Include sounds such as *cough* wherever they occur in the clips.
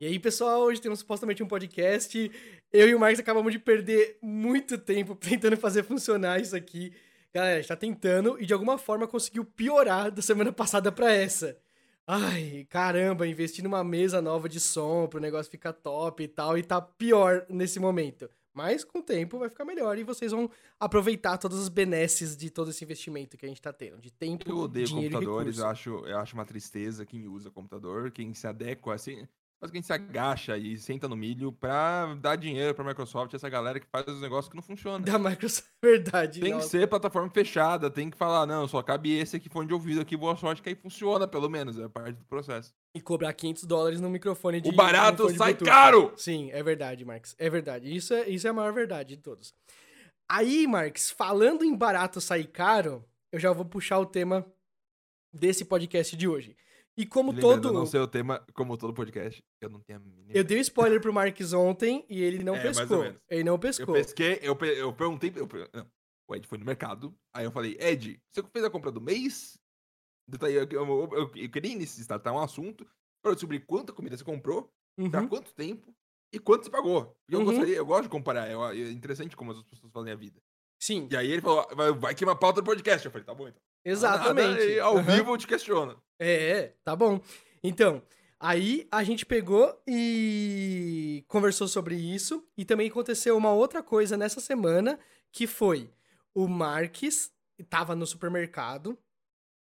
E aí, pessoal, hoje temos supostamente um podcast. Eu e o Marcos acabamos de perder muito tempo *laughs* tentando fazer funcionar isso aqui. Galera, a gente tá tentando e de alguma forma conseguiu piorar da semana passada pra essa. Ai, caramba, investir numa mesa nova de som pro negócio ficar top e tal, e tá pior nesse momento. Mas com o tempo vai ficar melhor e vocês vão aproveitar todas as benesses de todo esse investimento que a gente tá tendo, de tempo, Eu odeio dinheiro computadores, e eu acho, eu acho uma tristeza quem usa computador, quem se adequa assim. Mas quem se agacha e senta no milho pra dar dinheiro pra Microsoft, essa galera que faz os negócios que não funcionam. Da Microsoft, *laughs* verdade. Tem que nossa. ser plataforma fechada, tem que falar, não, só cabe esse aqui fone de ouvido aqui, boa sorte, que aí funciona, pelo menos, é parte do processo. E cobrar 500 dólares no microfone de O barato sai Bluetooth. caro! Sim, é verdade, Marx. É verdade. Isso é, isso é a maior verdade de todos. Aí, Marx, falando em barato sair caro, eu já vou puxar o tema desse podcast de hoje. E como Lembrando, todo. não sei o tema, como todo podcast, eu não tenho a mínima Eu dei spoiler pro Marx ontem e ele não *laughs* É, pescou. Ele não Eu pescou. pesquei, eu, pe- eu perguntei. Eu, o Ed foi no mercado. Aí eu falei, Ed, você fez a compra do mês? Daí Eu, eu, eu, eu- eu queria iniciar startar um assunto para eu descobrir quanta comida você comprou, pra Uhum. quanto tempo e quanto você pagou. E eu Uhum. gostaria, eu gosto de comparar, eu- é interessante como as pessoas fazem a vida. Sim, E aí ele falou, vai, vai que uma pauta do podcast. Eu falei, tá bom então. Exatamente. Nada, ao Aham. vivo eu te questiono. É, tá bom. Então, aí a gente pegou e conversou sobre isso. E também aconteceu uma outra coisa nessa semana, que foi o Marques tava no supermercado.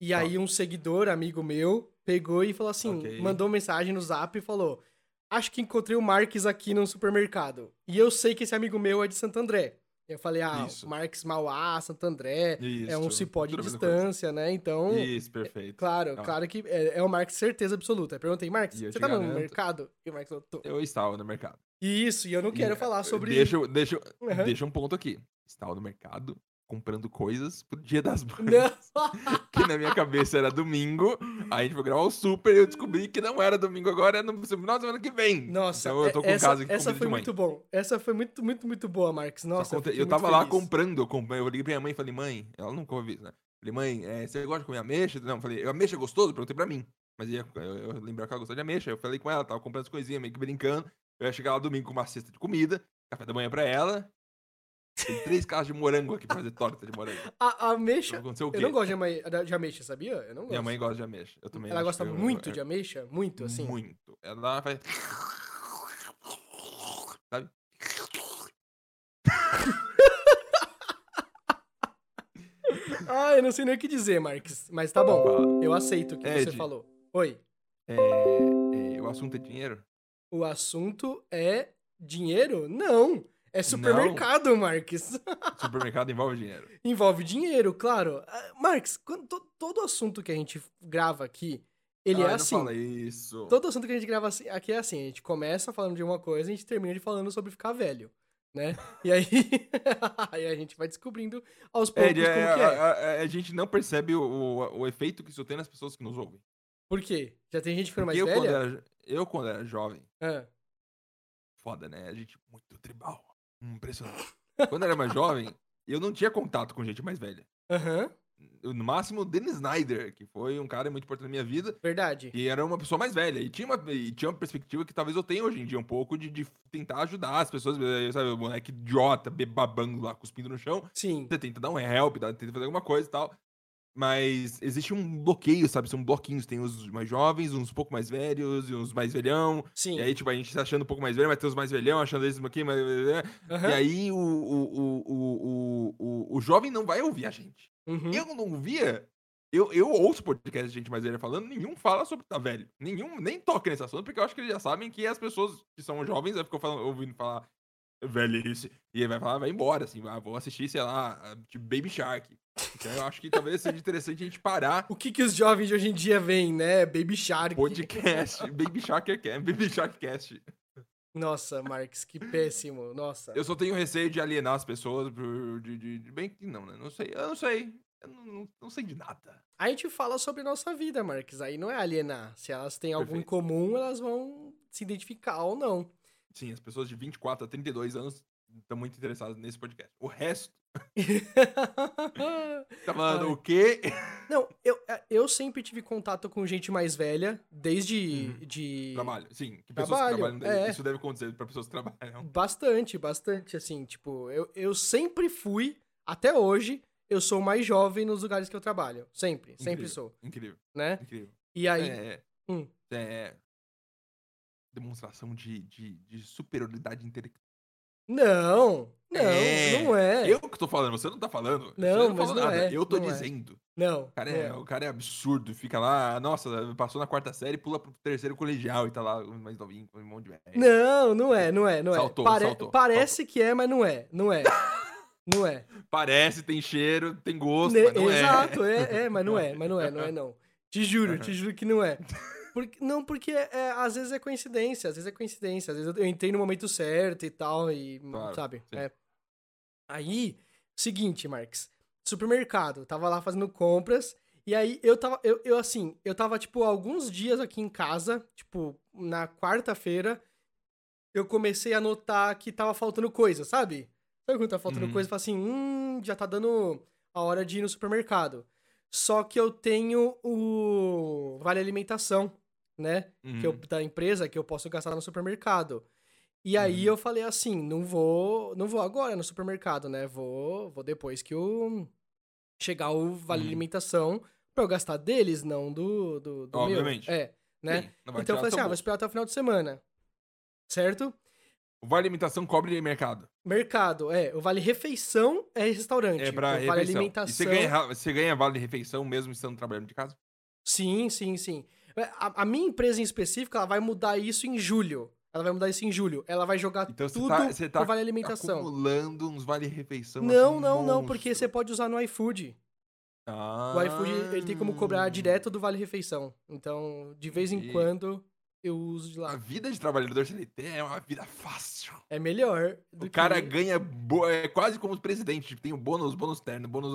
E Tá. aí um seguidor, amigo meu, pegou e falou assim, Ok. mandou mensagem no zap e falou: Acho que encontrei o Marques aqui no supermercado. E eu sei que esse amigo meu é de Santo André. Eu falei, ah, Isso. Marques Mauá, Santo André, é um Isso, cipó de distância, né? Então, Isso, perfeito. Claro, Tá. claro que é, é o Marx certeza absoluta. Eu perguntei, Marx, eu você tá no garanto- mercado? E o Marx falou, tô. Eu estava no mercado. Isso, e eu não quero E, falar sobre... Deixa, deixa, Aham. deixa um ponto aqui. Estava no mercado comprando coisas pro dia das mães. *laughs* Que na minha cabeça era domingo. Aí a gente foi gravar o super e eu descobri que não era domingo agora, é no final da semana que vem. Nossa, então eu tô com essa, casa aqui essa com foi muito bom. Essa foi muito, muito, muito boa. Só Nossa, eu, eu tava lá comprando, eu, comprei, eu liguei pra minha mãe e falei, mãe, ela nunca ouviu isso, né? Falei, mãe, é, você gosta de comer ameixa? Não, eu falei, ameixa é gostoso? Perguntei pra mim. Mas eu, eu lembrava que ela gostava de ameixa. Eu falei com ela, tava comprando as coisinhas, meio que brincando. Eu ia chegar lá domingo com uma cesta de comida, café da manhã pra ela. Tem três caixas de morango aqui pra fazer torta de morango. *laughs* A, a ameixa... Eu não gosto de, de ameixa, sabia? Eu não gosto. Minha mãe gosta de ameixa. Eu também Ela gosta eu- muito eu- de ameixa? Muito, assim? Muito. Ela faz. *laughs* Sabe? *laughs* Ah, eu não sei nem o que dizer, Marx. Mas tá bom, eu aceito o que você Ed. falou. Oi. É, é, o assunto é dinheiro? O assunto é dinheiro? Não. É supermercado, Marx. *laughs* Supermercado envolve dinheiro. Envolve dinheiro, claro. Ah, Marx, quando to- todo assunto que a gente grava aqui, ele Ai, é não assim. fala isso. Todo assunto que a gente grava assim- aqui é assim. A gente começa falando de uma coisa e a gente termina de falando sobre ficar velho, né? *laughs* E aí, *laughs* aí a gente vai descobrindo aos poucos É, como é, que é. a, a- a gente não percebe o, o, o efeito que isso tem nas pessoas que nos ouvem. Por quê? Já tem gente ficando mais eu quando, velha? era, eu, quando era jovem, Ah, foda, né? A gente muito tribal. Impressionante. *laughs* quando eu era mais jovem, eu não tinha contato com gente mais velha. Aham, Eu, no máximo, o Dennis Snyder, que foi um cara muito importante na minha vida. verdade. E era uma pessoa mais velha. E tinha uma, e tinha uma perspectiva que talvez eu tenha hoje em dia, um pouco de, de tentar ajudar as pessoas, eh, sabe? O moleque idiota, be- babando lá, cuspindo no chão. Sim. Você tenta dar um help, dá- tenta fazer alguma coisa e tal. Mas existe um bloqueio, sabe? São bloquinhos. Tem os mais jovens, uns um pouco mais velhos, e uns mais velhão. Sim. E aí, tipo, a gente tá achando um pouco mais velho, mas tem os mais velhão, achando eles aqui, mas. Aham, E aí, o, o, o, o, o, o, jovem não vai ouvir a gente. uhum. Eu não ouvia. Eu, eu ouço podcast de gente mais velha falando, nenhum fala sobre tá velho. Nenhum, nem toca nesse assunto, porque eu acho que eles já sabem que as pessoas que são jovens aí ficam falando, ouvindo falar velhice. E aí vai falar, vai embora, assim, ah, vou assistir, sei lá, tipo Baby Shark. Então eu acho que talvez seja interessante a gente parar O que que os jovens de hoje em dia veem, né? Baby Shark. podcast. Baby Shark é Baby Shark Cast. Nossa, Marx, que péssimo. Nossa. Eu só tenho receio de alienar as pessoas de, de, de- Bem que não, né? Não sei. Eu não sei. Eu não, não- não sei de nada. A gente fala sobre nossa vida, Marx. Aí não é alienar. Se elas têm algo em Perfeito. comum, elas vão se identificar ou não. Sim, as pessoas de 24 a 32 anos estão muito interessadas nesse podcast. O resto *laughs* Tá falando Ai. o quê? Não, eu, é, eu sempre tive contato com gente mais velha, desde Uhum. de... Trabalho. Sim, que pessoas Trabalho, que trabalham. é. Isso deve acontecer pra pessoas que trabalham. Bastante, bastante, assim, tipo, eu, eu sempre fui, até hoje, eu sou mais jovem nos lugares que eu trabalho. Sempre, sempre Incrível. sou, Incrível, né? incrível. E aí, É, Hum. é demonstração de, de, de superioridade intelectual. Não, não, É, não é. Eu que tô falando, você não tá falando. Não, você mas falou não nada. é, Eu tô não é. dizendo. Não, O cara, não é, o cara é absurdo, fica lá, nossa, passou na quarta série, pula pro terceiro colegial e tá lá mais novinho, com um monte de velho. Não, não é, não é, não é. Saltou, Pare- saltou, Parece que é, mas não é, não é. *laughs* Não é. Parece, tem cheiro, tem gosto, Ne- mas não é. Exato, é, é, mas não é, *laughs* mas não é, não é não. Te juro, te juro que não é. *laughs* Porque, não, porque é, às vezes é coincidência, às vezes é coincidência, às vezes eu, entrei no momento certo e tal, e Claro, sabe? É. Aí, seguinte, Marx, supermercado, tava lá fazendo compras, e aí eu tava, eu, eu assim, eu tava, tipo, alguns dias aqui em casa, tipo, na quarta-feira, eu comecei a notar que tava faltando coisa, sabe? Sabe quando tá faltando Uhum. coisa? Fala assim, hum, já tá dando a hora de ir no supermercado. Só que eu tenho o Vale Alimentação, né? Uhum. Que eu, da empresa que eu posso gastar no supermercado. E aí Uhum. eu falei assim, não vou, não vou agora no supermercado, né? Vou, vou depois que o chegar o Vale Uhum. Alimentação pra eu gastar deles, não do do, do Obviamente. meu. É, né? Sim, Então eu falei assim, ah, vou esperar até o final de semana. Certo? O Vale Alimentação cobre mercado. Mercado, é. O Vale Refeição é restaurante. É pra o Vale refeição. Alimentação. E você ganha, você ganha vale refeição mesmo estando trabalhando de casa? Sim, sim, sim. É, A, a minha empresa em específico, ela vai mudar isso em julho. Ela vai mudar isso em julho. Ela vai jogar Então tudo tá, você tá Vale Alimentação. acumulando uns vale refeição. Não, assim, não, não, porque você pode usar no iFood. Ah, O iFood, ele tem como cobrar direto do Vale Refeição. Então, de vez em quando, eu uso de A lá. vida de trabalhador CLT é uma vida fácil. É melhor do O cara que... ganha. bo- É quase como os presidentes. Tipo, tem o bônus, bônus terno, bônus.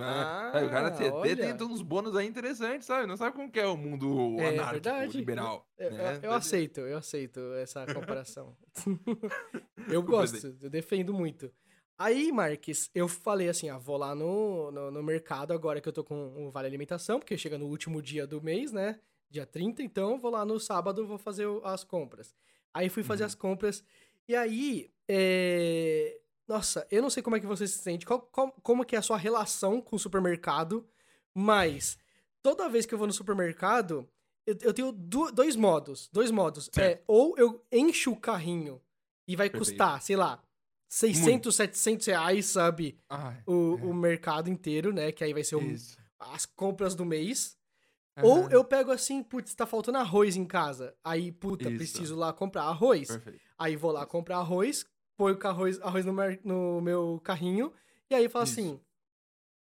Ah? O cara CT olha. tem uns bônus aí interessantes, sabe? Não sabe como que é o mundo É anárquico, verdade. liberal. Eu, né? eu- eu aceito, eu aceito essa *laughs* comparação. *laughs* eu O gosto, presidente. eu defendo muito. Aí, Marques, eu falei assim, ah, vou lá no, no, no mercado agora que eu tô com o Vale Alimentação, porque chega no último dia do mês, né? Dia 30, então vou lá no sábado, vou fazer as compras. Aí fui fazer Uhum. as compras, e aí, é... Nossa, eu não sei como é que você se sente, qual, qual- como que é a sua relação com o supermercado, mas toda vez que eu vou no supermercado, eu, eu tenho du- dois modos. Dois modos. É, ou eu encho o carrinho e vai Perfeito. custar, sei lá, 600, 700 reais, sabe? Ai, O, é. o mercado inteiro, né? Que aí vai ser o- as compras do mês. Ou Aham. eu pego assim, putz, tá faltando arroz em casa. Aí, puta, Isso. preciso lá comprar arroz. Perfeito. Aí vou lá comprar arroz, ponho o arroz, arroz no, mer- no meu carrinho, e aí falo Isso. assim: o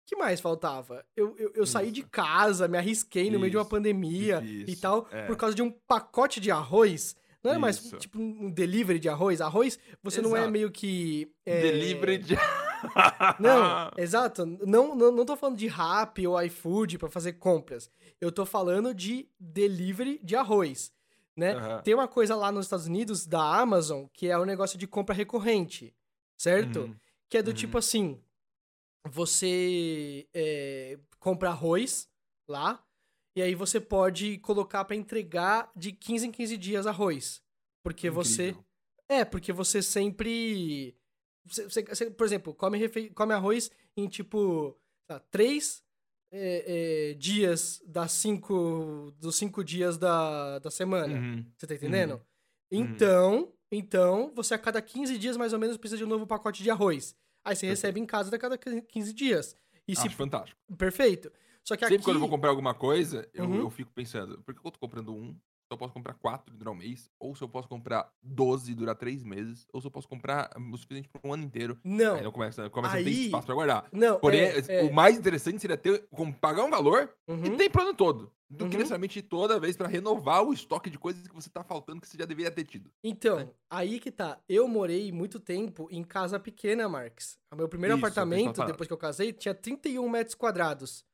que mais faltava? Eu, eu, eu saí de Isso. casa, me arrisquei no meio de uma Isso. pandemia e Isso. tal, É. por causa de um pacote de arroz. Não é mais Isso. tipo um delivery de arroz. Arroz, você não é Exato. meio que. é, Delivery de. *laughs* Não, exato. Não, não, não tô falando de rap ou iFood pra fazer compras. Eu tô falando de delivery de arroz, né? Aham. Tem uma coisa lá nos Estados Unidos da Amazon que é o negócio de compra recorrente, certo? Uhum. Que é do Uhum. tipo assim: você é, compra arroz lá, e aí você pode colocar pra entregar de 15 em 15 dias arroz. Porque você. Incrível. É, porque você sempre. Você, você- você, por exemplo, come, refe- come arroz em tipo. lá, três é, é, dias das cinco. dos cinco dias da, da semana. Uhum. Você tá entendendo? Uhum. Então, então, você a cada 15 dias mais ou menos precisa de um novo pacote de arroz. Aí você recebe em casa a cada 15 dias. E se Acho fantástico. perfeito. Só que Sempre aqui quando eu vou comprar alguma coisa, eu, Uhum. eu fico pensando, por que eu tô comprando um? Se eu posso comprar quatro e durar um mês, ou se eu posso comprar 12 e durar três meses, ou se eu posso comprar o suficiente por um ano inteiro. não. Aí não começa, começa a ter Aí- espaço pra guardar. Não, Porém, é, é, o mais interessante seria ter, com- pagar um valor uhum. e tem pro ano todo. Do Uhum. que necessariamente ir toda vez pra renovar o estoque de coisas que você tá faltando que você já deveria ter tido. Então, aí que tá. Eu morei muito tempo em casa pequena, Marx. O meu primeiro Isso, é apartamento, depois que eu casei, tinha 31 metros quadrados.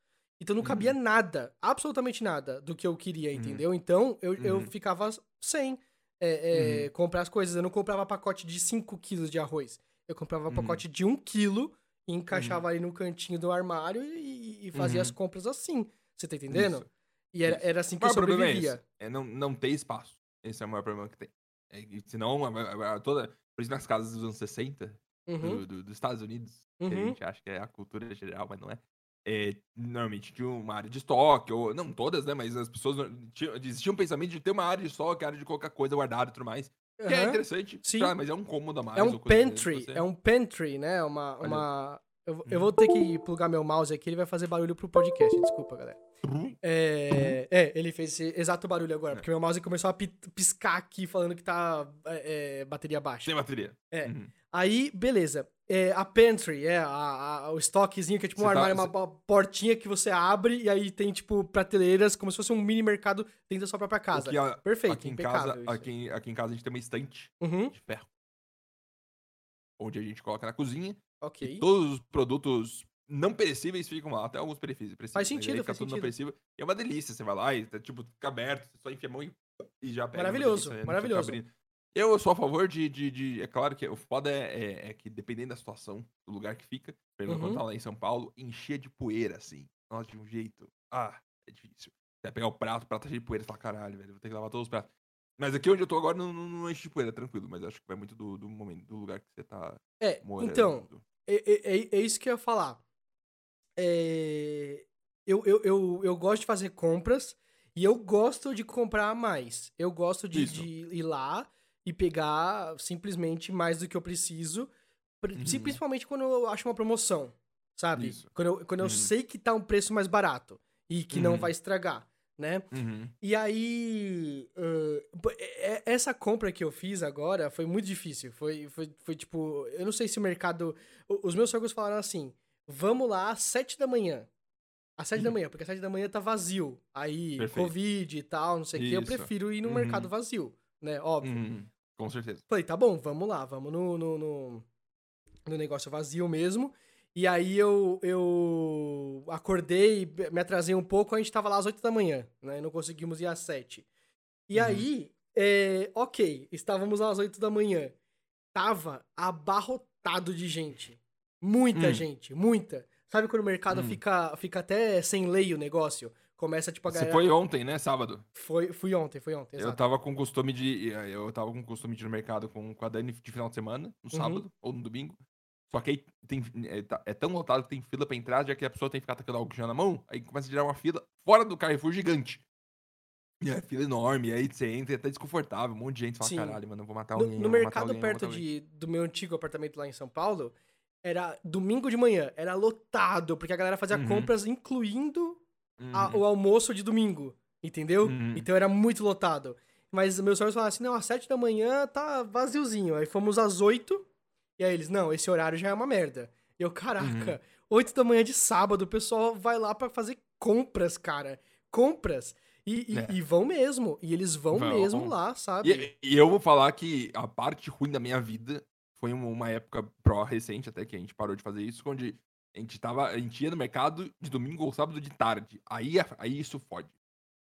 Então não cabia Uhum. nada, absolutamente nada do que eu queria, entendeu? Então eu, eu Uhum. ficava sem é, é, comprar as coisas. Eu não comprava pacote de 5 quilos de arroz. Eu comprava Uhum. pacote de 1 quilo e encaixava ali no cantinho do armário e, e fazia as Uhum. compras assim. Você tá entendendo? Isso. E era, era assim que eu maior problema é sobrevivia. esse. É não, não ter espaço. Esse é o maior problema que tem. É, senão, a- a- toda, por isso nas casas dos anos 60, Uhum, do- do- dos Estados Unidos, que a uhum. gente acha que é a cultura geral, mas não é. É, normalmente tinha uma área de estoque, ou não todas, né? Mas as pessoas tinham, existia um pensamento de ter uma área de estoque, área de colocar coisa guardada e tudo mais. Que é interessante, Sim. tá, mas é um cômodo a mais. É um pantry, é um pantry, né? Uma. Olha. uma... Eu, eu vou ter que plugar meu mouse aqui, ele vai fazer barulho pro podcast, desculpa, galera. É, é, ele fez esse exato barulho agora, É. porque meu mouse começou a pi- piscar aqui falando que tá é, é, bateria baixa. Sem bateria. É. Uhum. Aí, beleza. É, a pantry, é, a- a- o estoquezinho, que é tipo um Você tá- armário, uma, uma portinha que você abre e aí tem, tipo, prateleiras, como se fosse um mini mercado dentro da sua própria casa. Que a- Perfeito, aqui em casa, aqui, aqui em casa a gente tem uma estante Uhum, de ferro. Onde a gente coloca na cozinha ok. E todos os produtos não perecíveis ficam lá, até alguns perecíveis. Faz né? Sentido, fica faz tudo não sentido. perecível. E é uma delícia, você vai lá e tá, tipo, fica aberto, você só enfia a mão e, e já pega. é Maravilhoso, delícia, né? Maravilhoso. Eu sou a favor de, de, de- É claro que o foda é, é- é que dependendo da situação, do lugar que fica, exemplo, Uhum. quando tá lá em São Paulo, encher de poeira, assim. Nossa, de um jeito. Ah, é difícil. Você vai pegar o prato, o prato tá cheio de poeira, fala, caralho, velho, vou ter que lavar todos os pratos. Mas aqui onde eu tô agora não, não, não enche de poeira, tranquilo. Mas acho que vai muito do, do momento, do lugar que você tá É, morando. então, É, é- é- isso que eu ia falar. É, eu, eu, eu, eu gosto de fazer compras e eu gosto de comprar mais. Eu gosto de, de ir lá e pegar simplesmente mais do que eu preciso, Uhum. principalmente quando eu acho uma promoção, sabe? Isso. Quando eu, quando eu Uhum. sei que tá um preço mais barato e que não Uhum. vai estragar, né? Uhum. E aí, é- essa compra que eu fiz agora foi muito difícil. Foi, foi, foi tipo, eu não sei se o mercado. Os meus sogros falaram assim: vamos lá às sete da manhã. Às sete da manhã, porque às sete da manhã tá vazio. Aí, Uhum. Perfeito. Covid e tal, não sei o quê. Eu prefiro ir no Uhum. mercado vazio, né? Óbvio. Uhum. Com certeza. Falei, tá bom, vamos lá, vamos no, no, no, no negócio vazio mesmo. E aí eu, eu acordei, me atrasei um pouco, a gente tava lá às 8 da manhã, né? Não conseguimos ir às 7. E Uhum. aí, é, ok, estávamos às 8 da manhã. Tava abarrotado de gente. Muita Hum. gente, muita. Sabe quando o mercado Hum. fica, fica até sem lei o negócio? Começa, tipo, a Você galera... foi ontem, né? Sábado. Foi, fui ontem, foi ontem, Eu exato. tava com costume de. Eu tava com costume de ir no mercado com, com a Dani de final de semana, no Uhum. sábado ou no domingo. Só que aí tem, é, tá- é tão lotado que tem fila pra entrar, já que a pessoa tem que ficar tacando álcool gel na mão, aí começa a gerar uma fila fora do Carrefour gigante. E é fila enorme, aí você entra e é até desconfortável, um monte de gente fala, Sim. caralho, mano, eu vou matar No, alguém. no matar mercado alguém, perto matar alguém." de, do meu antigo apartamento lá em São Paulo, era domingo de manhã, era lotado, porque a galera fazia Uhum. compras incluindo a- Uhum. o almoço de domingo, entendeu? Uhum. Então era muito lotado. Mas meus senhores falaram assim, não, às sete da manhã tá vaziozinho. Aí fomos às oito, e aí eles, não, esse horário já é uma merda. E eu, caraca, Uhum. oito da manhã de sábado, o pessoal vai lá pra fazer compras, cara. Compras. E, e- É. e vão mesmo. E eles vão, Vão. mesmo lá, sabe? E, e eu vou falar que a parte ruim da minha vida foi uma, época pró recente, até que a gente parou de fazer isso, onde a gente tava. A gente ia no mercado de domingo ou sábado de tarde. Aí, aí isso fode.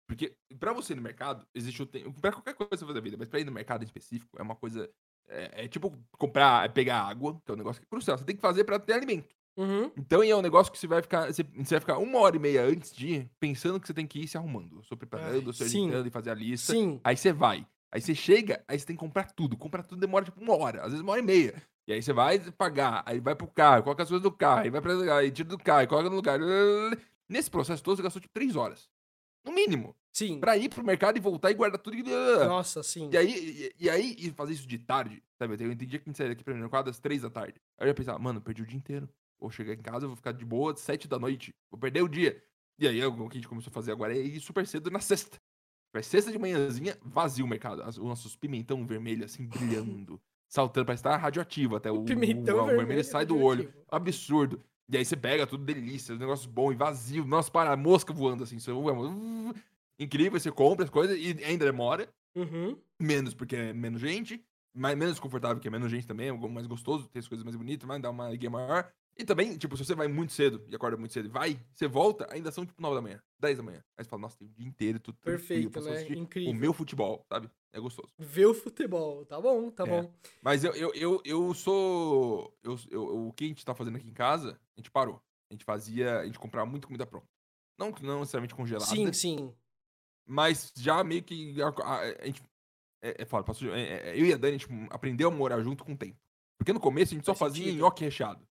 Porque pra você ir no mercado, existe o tempo. Pra qualquer coisa que você fazer da vida, mas pra ir no mercado em específico, é uma coisa. É, é tipo comprar, é pegar água, que é um negócio que é crucial. Você tem que fazer pra ter alimento. Uhum. Então é um negócio que você vai ficar. Você, você vai ficar uma hora e meia antes de ir, pensando que você tem que ir se arrumando. Sou preparando, se sim. ajeitando e fazer a lista. Sim. Aí você vai. Aí você chega, aí você tem que comprar tudo. Comprar tudo demora tipo uma hora, às vezes uma hora e meia. E aí você vai pagar, aí vai pro carro, coloca as coisas do carro, aí vai pra aí tira do carro, coloca no lugar. Nesse processo todo, você gastou tipo três horas. No mínimo. Sim. Pra ir pro mercado e voltar e guardar tudo. Nossa, sim. e aí, e, e aí, e fazer isso de tarde, sabe? Eu entendi que a gente saía daqui pra mercado às três da tarde. Aí eu ia pensar, mano, perdi o dia inteiro. Vou chegar em casa, vou ficar de boa às sete da noite. Vou perder o dia. E aí, o que a gente começou a fazer agora é ir super cedo na *laughs* sexta. Vai sexta de manhãzinha, vazio o mercado. As- Os nossos pimentão vermelho, assim, brilhando. *laughs* saltando pra estar radioativo até. O, pimentão o, o vermelho, vermelho sai do olho. Absurdo. E aí você pega tudo delícia, os negócios bons e vazio. Nossa, para, mosca voando assim. Você, incrível, você compra as coisas e ainda demora. Uhum. Menos porque é menos gente. Mais, menos confortável, que é menos gente também, é algo mais gostoso, tem as coisas mais bonitas, mas dá uma alegria maior. E também, tipo, se você vai muito cedo e acorda muito cedo e vai, você volta, ainda são tipo 9 da manhã, 10 da manhã. Aí você fala, nossa, tem o dia inteiro, tudo Perfeito, né? Incrível. o meu futebol, sabe? É gostoso. Ver o futebol. Tá bom, tá É. bom. Mas eu, eu, eu, eu sou. Eu, eu- o que a gente tá fazendo aqui em casa, a gente parou. A gente fazia. A gente comprava muito comida pronta. Não, não necessariamente congelada. Sim, sim. Mas já meio que. A, a- a gente. É, é foda, passou- é- é- eu e a Dani, a gente aprendeu a morar junto com o tempo. Porque no começo a gente só Faz fazia sentido. nhoque recheado.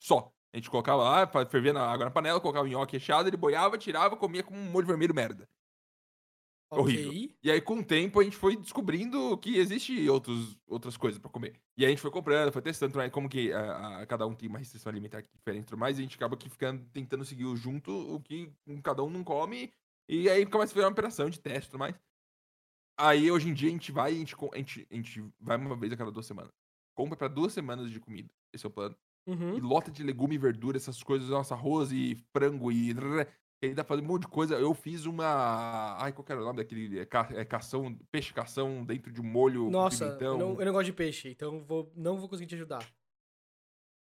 Só. A gente colocava lá, fervia na água na panela, colocava o nhoque recheado, ele boiava, tirava, comia com um molho vermelho merda. Horrível. Ok. E aí, com o tempo, a gente foi descobrindo que existe outros, outras coisas pra comer. E aí a gente foi comprando, foi testando, mas como que a, a- cada um tem uma restrição alimentar diferente e tudo mais, e a gente acaba que ficando tentando seguir junto o que cada um não come, e aí começa a virar uma operação de teste e tudo mais. Aí hoje em dia a gente vai, a gente, a gente, a gente vai uma vez a cada duas semanas. Compra pra duas semanas de comida. Esse é o plano. E Uhum. lota de legume e verdura, essas coisas, nossa, arroz e frango e. E aí dá pra fazer um monte de coisa. Eu fiz uma. Ai, qual que era o nome daquele. É, ca... é cação, peixe cação dentro de um molho. Nossa, eu não, eu não gosto de peixe, então vou, não vou conseguir te ajudar.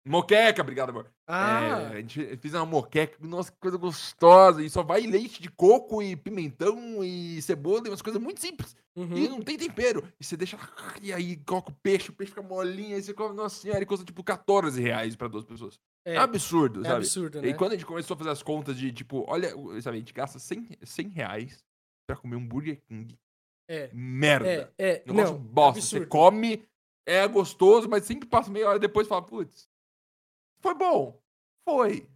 Moqueca, obrigado, amor. Ah, É, a gente fez uma moqueca, nossa, que coisa gostosa. E só vai leite de coco e pimentão e cebola e umas coisas muito simples. E uhum. não tem tempero. E você deixa. E aí coloca o peixe, o peixe fica molinho. Aí você come, nossa senhora, e custa tipo 14 reais pra duas pessoas. É, é, absurdo, é sabe? absurdo, E né? aí, quando a gente começou a fazer as contas de, tipo, olha, sabe, a gente gasta 100, 100 reais pra comer um Burger King. É, Merda. é, é. Negócio Não, bosta. Você absurdo. come, é gostoso, mas sempre passa meia hora depois e fala, putz, foi bom. Foi.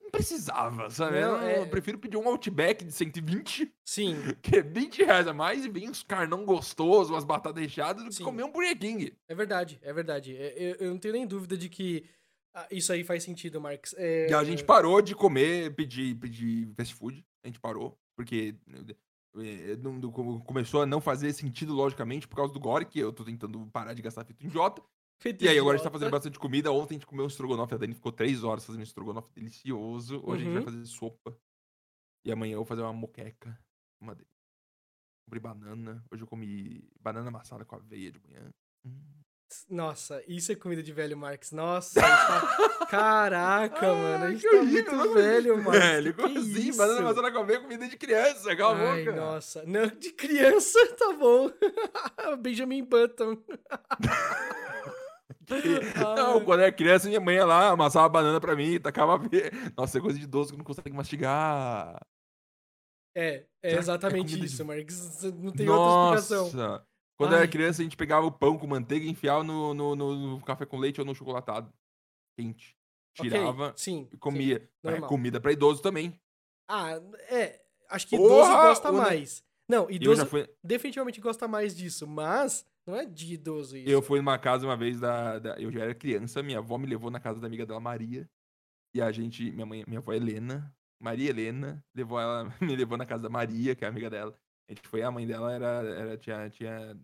Não precisava, sabe? Não, eu, é- prefiro pedir um Outback de 120, Sim, *laughs* que é 20 reais a mais, e vem uns carnão gostosos, umas batatas recheadas, do que Sim. comer um Burger King. é verdade, é verdade. É, Eu, eu não tenho nem dúvida de que ah, isso aí faz sentido, Marcos. É, a gente parou de comer, pedir, pedir fast food. A gente parou, porque come- começou a não fazer sentido, logicamente, por causa do Gore, que eu tô tentando parar de gastar fito em Jota. Feito E aí agora a gente tá fazendo bastante comida. Ontem a gente comeu um estrogonofe, a Dani ficou três horas fazendo estrogonofe delicioso. Hoje a gente vai Uhum. fazer sopa. E amanhã eu vou fazer uma moqueca. Uma delícia. Comprei banana. Hoje eu comi banana amassada com aveia de manhã. Hum. Nossa, isso é comida de velho, Marcos. Nossa, tá... *laughs* caraca, mano. A gente que tá horrível, muito velho, *laughs* Marcos. Velho, que como assim? isso? Banana amassada com aveia é comida de criança, cala a Ai, boca. nossa. Não, de criança, *laughs* tá bom. Benjamin Button. *laughs* Não, quando era criança, minha mãe ia lá, amassava banana pra mim, tacava. *laughs* Nossa, é coisa de idoso que não consegue mastigar. É, é é exatamente de- isso, Marcos. Não tem outra explicação. Nossa! Quando eu Ai. era criança, a gente pegava o pão com manteiga e enfiava no, no, no- no café com leite ou no chocolatado. Quente. Tirava sim, e sim. comia. Mas é comida pra idoso também. Ah, é. Acho que Porra, idoso gosta o ne- mais. Não, idoso fui, definitivamente gosta mais disso, mas não é de idoso isso. eu fui numa casa uma vez da, da- Eu já era criança, minha avó me levou na casa da amiga dela, Maria. E a gente. Minha mãe, minha avó Helena, Maria Helena, levou ela, *laughs* me levou na casa da Maria, que é a amiga dela. A gente foi, a mãe dela era. era tinha. tinha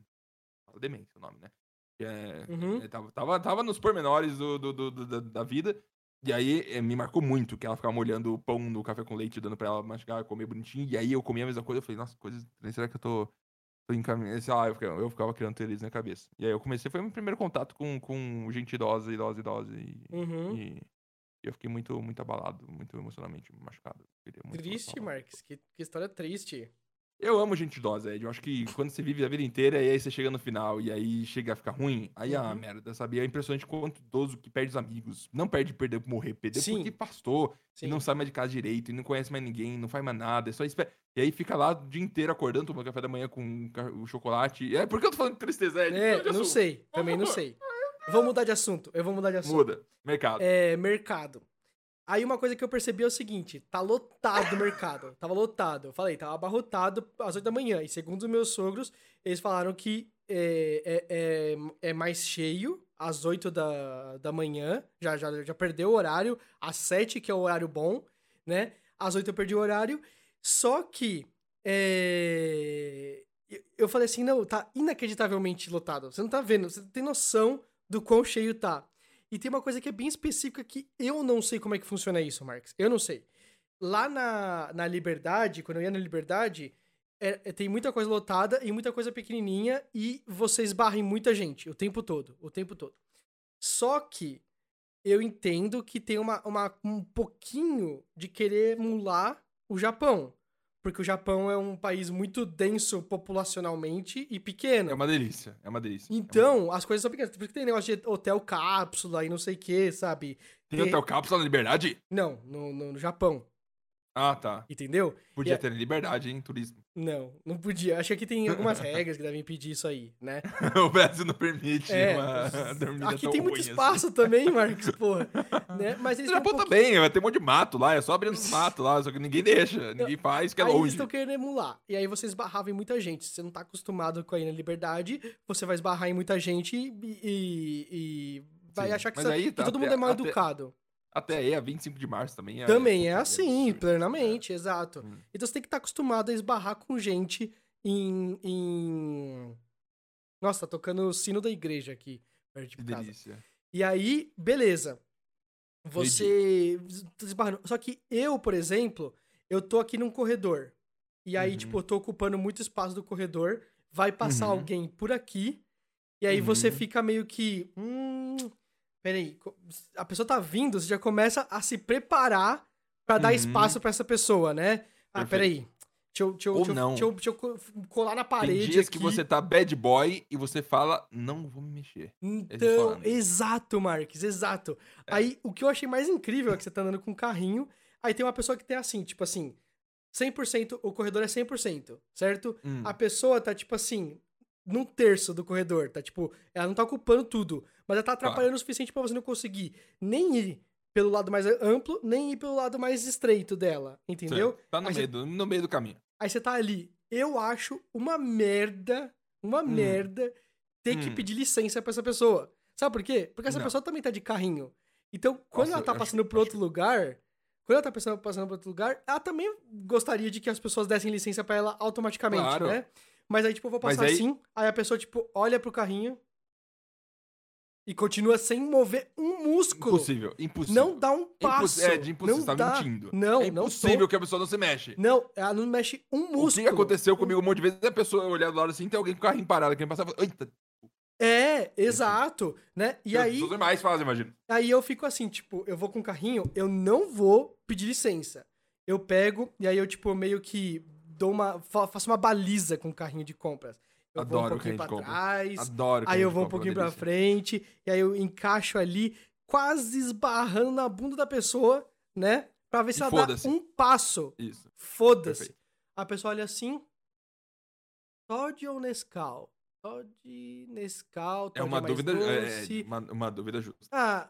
demência o nome, né? Tinha, Uhum. eh, tava, tava, tava nos pormenores do, do, do- do- da, da vida. E aí eh, me marcou muito que ela ficava molhando o pão no café com leite, dando pra ela mastigar, comer bonitinho. E aí eu comia a mesma coisa. Eu falei, nossa, coisas. Será que eu tô. Encaminhando? Sei lá, eu ficava, eu ficava criando teorias na cabeça. E aí eu comecei, foi meu primeiro contato com, com gente idosa, idosa, idosa. E, Uhum. e eu fiquei muito, muito abalado, muito emocionalmente machucado. Muito Triste. Marcos. Que, que história triste. Eu amo gente idosa, Ed. Eu acho que quando você vive a vida inteira e aí você chega no final e aí chega a ficar ruim, aí ah, Uhum. merda, sabe? É impressionante quanto idoso que perde os amigos. Não perde perder por morrer, perdeu Sim. porque pastou Sim. e não sai mais de casa direito, e não conhece mais ninguém, não faz mais nada, é só espera. E aí fica lá o dia inteiro acordando, tomando café da manhã com o chocolate. É, por que eu tô falando de tristeza, Ed? É, não assunto. sei. Também não sei. Vou mudar de assunto. Eu vou mudar de assunto. Muda. Mercado. É, mercado. Aí uma coisa que eu percebi é o seguinte, tá lotado o mercado, tava lotado. Eu falei, tava abarrotado às 8 da manhã. E segundo os meus sogros, eles falaram que é, é, é, é mais cheio às 8 da, da manhã, já, já, já perdeu o horário, às 7 que é o horário bom, né? Às 8 eu perdi o horário, só que é, eu- falei assim, não, tá inacreditavelmente lotado. Você não tá vendo, você não tem noção do quão cheio tá. E tem uma coisa que é bem específica que eu não sei como é que funciona isso, Marcos. Eu não sei. Lá na, na Liberdade, quando eu ia na Liberdade, é- é- tem muita coisa lotada e muita coisa pequenininha e você esbarra em muita gente o tempo todo, o tempo todo. Só que eu entendo que tem uma, uma, um pouquinho de querer emular o Japão. Porque o Japão é um país muito denso populacionalmente e pequeno. É uma delícia, é uma delícia. é uma Então, as coisas são pequenas. Por isso que tem negócio de hotel cápsula e não sei o que, sabe? Tem hotel cápsula na Liberdade? Não, no, no, no Japão. Ah, tá. Entendeu? Podia E- ter na Liberdade, hein, turismo. Não, não podia. Acho que tem algumas regras que devem impedir isso aí, né? *laughs* o Brasil não permite É, uma dormida Aqui tem muito assim. espaço também, Marcos, porra. né? Mas eles têm um Japão pouquinho- também, vai ter um monte de mato lá, é só abrindo mato lá, só que ninguém deixa, ninguém faz, que é aí eles longe. estão querendo emular. E aí você esbarrava em muita gente. Se você não tá acostumado com a ir na liberdade, você vai esbarrar em muita gente e, e- e vai Sim, achar que, você- aí que tá todo até- mundo é mal até- educado. Até aí, a 25 de março também é. Também é é assim, absurdo. plenamente, exato. Hum. Então você tem que estar acostumado a esbarrar com gente em. em... Nossa, tá tocando o sino da igreja aqui, perto de Que casa. delícia. E aí, beleza. Você. tá esbarrando. Só que eu, por exemplo, eu tô aqui num corredor. E aí, Uhum. tipo, eu tô ocupando muito espaço do corredor. Vai passar Uhum. alguém por aqui. E aí você Uhum. fica meio que. Hum. Peraí. A pessoa tá vindo, você já começa a se preparar pra dar Uhum. espaço pra essa pessoa, né? Ah, Perfeito. peraí. Deixa eu, deixa, eu, deixa, eu, deixa, eu, deixa eu co- colar na parede. Tem dias aqui. que você tá bad boy e você fala, não vou me mexer. Então, exato, Marques, exato. É. Aí, o que eu achei mais incrível é que você tá andando com um carrinho, aí tem uma pessoa que tem assim, tipo assim, 100%, o corredor é 100%, certo? Hum. A pessoa tá, tipo assim, num terço do corredor, tá, tipo, ela não tá ocupando tudo, mas ela tá atrapalhando o suficiente pra você não conseguir nem ir pelo lado mais amplo, nem ir pelo lado mais estreito dela, entendeu? Certo. Tá no Aí meio, do, no meio do caminho. Aí você tá ali. Eu acho uma merda, uma Hum. merda ter que Hum. pedir licença pra essa pessoa. Sabe por quê? Porque essa Não. pessoa também tá de carrinho. Então, quando Nossa, ela tá passando acho- por outro lugar, quando ela tá passando, passando por outro lugar, ela também gostaria de que as pessoas dessem licença pra ela automaticamente, Claro. né? Mas aí, tipo, eu vou passar aí- assim, aí a pessoa, tipo, olha pro carrinho e continua sem mover um músculo. Impossível, impossível. Não dá um passo. É, de impossível, não você tá dá. mentindo. Não, é não impossível tô. que a pessoa não se mexe. Não, ela não mexe um O músculo. que aconteceu comigo um monte de vezes é a pessoa olhar do lado assim, tem alguém com o carrinho parado, quem passava, eita, É, exato, né? E as aí, pessoas normais fazem, imagina. aí eu fico assim, tipo, eu vou com o carrinho, eu não vou pedir licença. Eu pego e aí eu, tipo, meio que dou uma. fa- faço uma baliza com o carrinho de compras. Eu vou um Adoro pouquinho pra de compras. trás, Adoro. aí eu vou um compra, pouquinho pra delícia. frente, e aí eu encaixo ali, quase esbarrando na bunda da pessoa, né? Pra ver se E ela dá um passo. Isso. Foda-se. A pessoa olha assim. Todd ou Nescau? Todd, Nescau, Todd É uma mais dúvida, é, doce. uma, uma dúvida justa. Ah,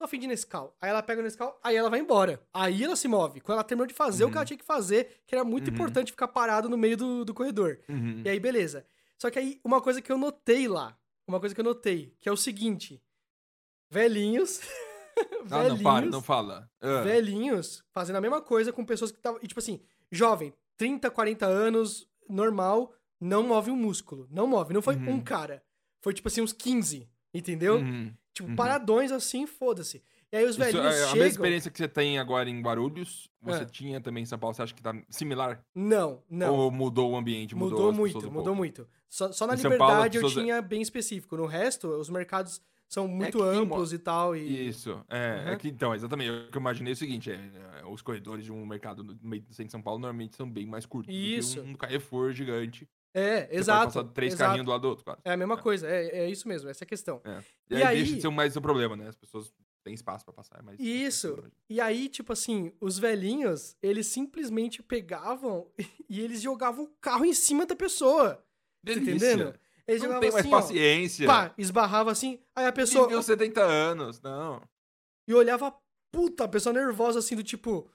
tô afim de Nescau. Aí ela pega o Nescau, aí ela vai embora. Aí ela se move. Quando ela terminou de fazer o que Uhum. ela tinha que fazer, que era muito Uhum. importante ficar parado no meio do, do corredor. Uhum. E aí, beleza. Só que aí, uma coisa que eu notei lá, uma coisa que eu notei, que é o seguinte: velhinhos. *laughs* Ah, não, para, não fala. Ah, velhinhos fazendo a mesma coisa com pessoas que estavam. E, tipo assim, jovem, 30, 40 anos, normal, não move um músculo. Não move. Não foi Uhum. um cara. Foi, tipo assim, uns 15. Entendeu? uhum. Tipo, uhum. paradões assim, foda-se. E aí os Isso, velhinhos é, a mesma chegam. experiência que você tem agora em Guarulhos, você É. tinha também em São Paulo, você acha que tá similar? Não, não. Ou mudou o ambiente? Mudou, Mudou, muito, mudou muito. Só, só na Em São Paulo, liberdade eu pessoas- tinha bem específico. No resto, os mercados são muito que tem uma- amplos e tal. E... Isso, é, é Uhum. que, então, exatamente, o que eu imaginei é o seguinte, é, é, os corredores de um mercado no meio do centro de São Paulo normalmente são bem mais curtos Isso. do que um, um Carrefour gigante. É, Você exato. pode passar três exato. carrinhos do lado do outro, quase. É a mesma coisa, é, é isso mesmo, essa é a questão. E, E aí, aí- deixa de ser mais um problema, né? As pessoas têm espaço pra passar, é mais Isso. E aí, tipo assim, os velhinhos, eles simplesmente pegavam *laughs* e eles jogavam o carro em cima da pessoa. Tá Delícia. entendendo? Eles Não tem mais assim, ó, paciência. pá, esbarrava assim, aí a pessoa Viveu 70 anos, não. e olhava, puta, a pessoa nervosa assim, do tipo,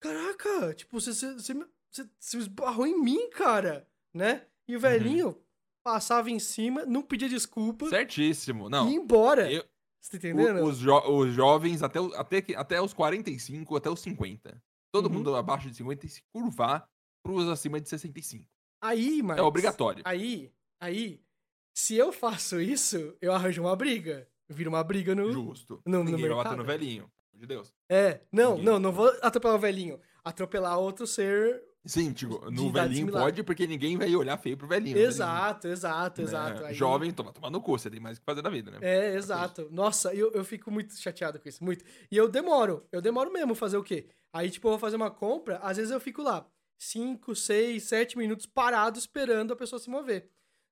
caraca, tipo, você, você, você- você esbarrou em mim, cara, né? E o velhinho passava em cima, não pedia desculpa Certíssimo, e não. ia embora. Eu- Você tá entendendo? O- os, jo- os jovens, até, o- até, até os 45, até os 50. Todo Uhum. mundo abaixo de 50 tem que se curvar pros acima de 65. Aí, mas É obrigatório. Aí, aí, se eu faço isso, eu arranjo uma briga. Vira uma briga no. Justo. no- no Ninguém vai bater mercado. no velhinho. de Deus. É, não, Ninguém. não, não vou atropelar o velhinho. Atropelar outro ser Sim, tipo, de no velhinho pode porque ninguém vai olhar feio pro velhinho. velhinho, Exato, exato, né? exato. Aí- Jovem, toma, toma no cu, você tem mais o que fazer na vida, né? É, exato. Nossa, eu, eu fico muito chateado com isso, muito. E eu demoro, eu demoro mesmo fazer o quê? Aí, tipo, eu vou fazer uma compra, às vezes eu fico lá 5, 6, 7 minutos parado esperando a pessoa se mover.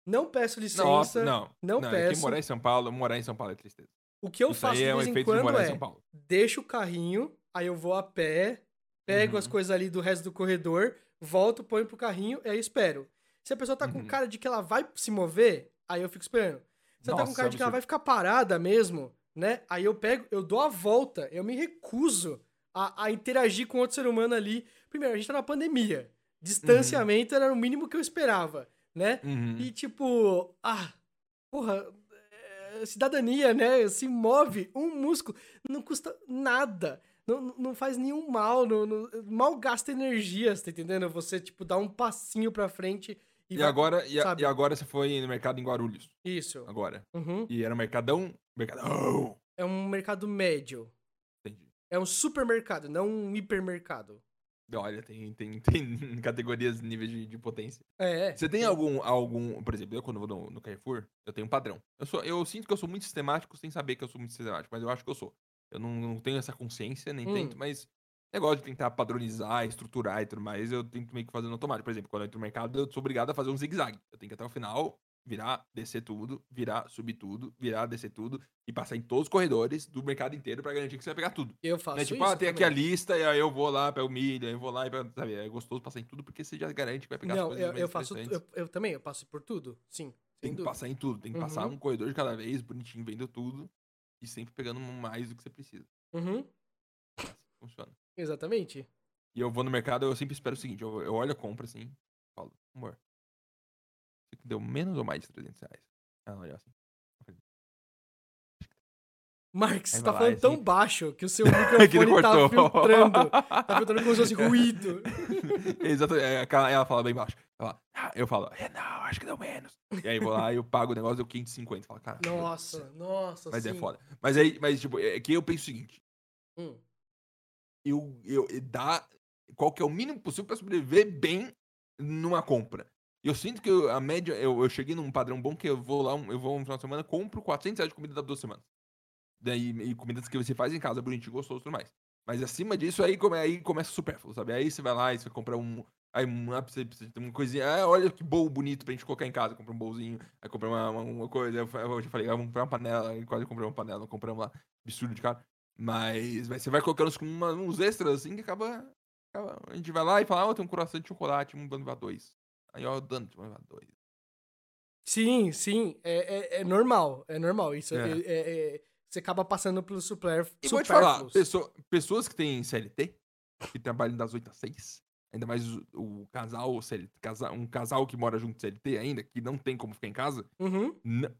Não peço licença. Nossa, não. não É que peço. morar em São Paulo, morar em São Paulo é tristeza. O que eu Isso faço é de um vez em de quando morar em é, São Paulo. deixo o carrinho, aí eu vou a pé, pego Uhum. as coisas ali do resto do corredor, volto, ponho pro carrinho e aí espero. Se a pessoa tá com Uhum. cara de que ela vai se mover, aí eu fico esperando. Se ela tá com cara de que ela vai ficar parada mesmo, né? Aí eu pego, eu dou a volta, eu me recuso a, a interagir com outro ser humano ali. Primeiro, a gente tá na pandemia. Distanciamento era o mínimo que eu esperava, né? Uhum. E tipo, ah, porra, é, cidadania, né? Se move um músculo, não custa nada. Não, não faz nenhum mal, não, não- mal gasta energia, você tá entendendo? Você, tipo, dá um passinho pra frente e, E, vai- agora, e, a- e agora você foi no mercado em Guarulhos. Isso. Agora. Uhum. E era um mercadão. Mercadão! É um mercado médio. Entendi. É um supermercado, não um hipermercado. Olha, tem, tem, *laughs* tem categorias, níveis de, de potência. É. Você tem algum, algum. Por exemplo, eu quando vou no, no Carrefour, eu tenho um padrão. Eu, sou, eu sinto que eu sou muito sistemático sem saber que eu sou muito sistemático, mas eu acho que eu sou. Eu não, não tenho essa consciência, nem Hum. tento, mas negócio de tentar padronizar, estruturar e tudo mais, eu tento meio que fazer no automático. Por exemplo, quando eu entro no mercado, eu sou obrigado a fazer um zigue-zague. Eu tenho que até o final, virar, descer tudo, virar, subir tudo, virar, descer tudo e passar em todos os corredores do mercado inteiro pra garantir que você vai pegar tudo. Eu faço Né? Tipo, isso ah, tem aqui a lista, e aí eu vou lá, pego milho, aí eu vou lá e pego, sabe? É gostoso passar em tudo porque você já garante que vai pegar as Não, coisas eu, eu faço. Eu, eu também, eu passo por tudo. Sim. Tem que dúvida. passar em tudo, tem que passar Uhum. um corredor de cada vez, bonitinho, vendo tudo. E sempre pegando mais do que você precisa. Uhum. Assim funciona. Exatamente. E eu vou no mercado, eu sempre espero o seguinte: eu, eu olho a compra assim, falo, amor, isso aqui deu menos ou mais de 300 reais? Ela olha assim. Aí você tá lá, falando assim. tão baixo que o seu *laughs* que microfone tá filtrando. *laughs* Tá filtrando como se fosse *laughs* ruído. Exatamente. é, Ela fala bem baixo. Ela, ah, eu falo, é, não, acho que deu menos. E aí vou lá e eu pago o negócio, deu 550. Fala, cara. do céu. Nossa, nossa, Mas é sim. foda. Mas aí, mas tipo, é que eu penso o seguinte: Hum. eu, eu e dá qual que é o mínimo possível pra sobreviver bem numa compra. Eu sinto que eu- a média, eu, eu cheguei num padrão bom que eu vou lá, eu vou um final de semana, compro 400 reais de comida da duas semanas. Daí, e comidas que você faz em casa, bonitinho, gostoso e tudo mais. Mas acima disso, aí, come, aí começa o supérfluo, sabe? Aí você vai lá e você compra um. Aí uma, você, você tem uma coisinha. Ah, olha que bowl bonito pra gente colocar em casa. Compra um bowlzinho. Aí compra uma, uma, uma coisa. Eu, já falei, ah, vamos comprar uma panela. Aí quase comprei uma panela. Compramos lá. Absurdo de cara. Mas, mas você vai colocando uns, uma- uns extras assim que acaba, acaba- A gente vai lá e fala, ah, tem um coração de chocolate, um Bandiva 2. Aí, ó, dando de Bandiva 2. Sim, sim. É, é, é normal. É normal. Isso É. é- é- é- você acaba passando pelo super, E vou te falar, pessoa- pessoas que têm CLT, que trabalham das 8 às 6, ainda mais o, casal, CLT, um casal que mora junto de CLT ainda, que não tem como ficar em casa, Uhum.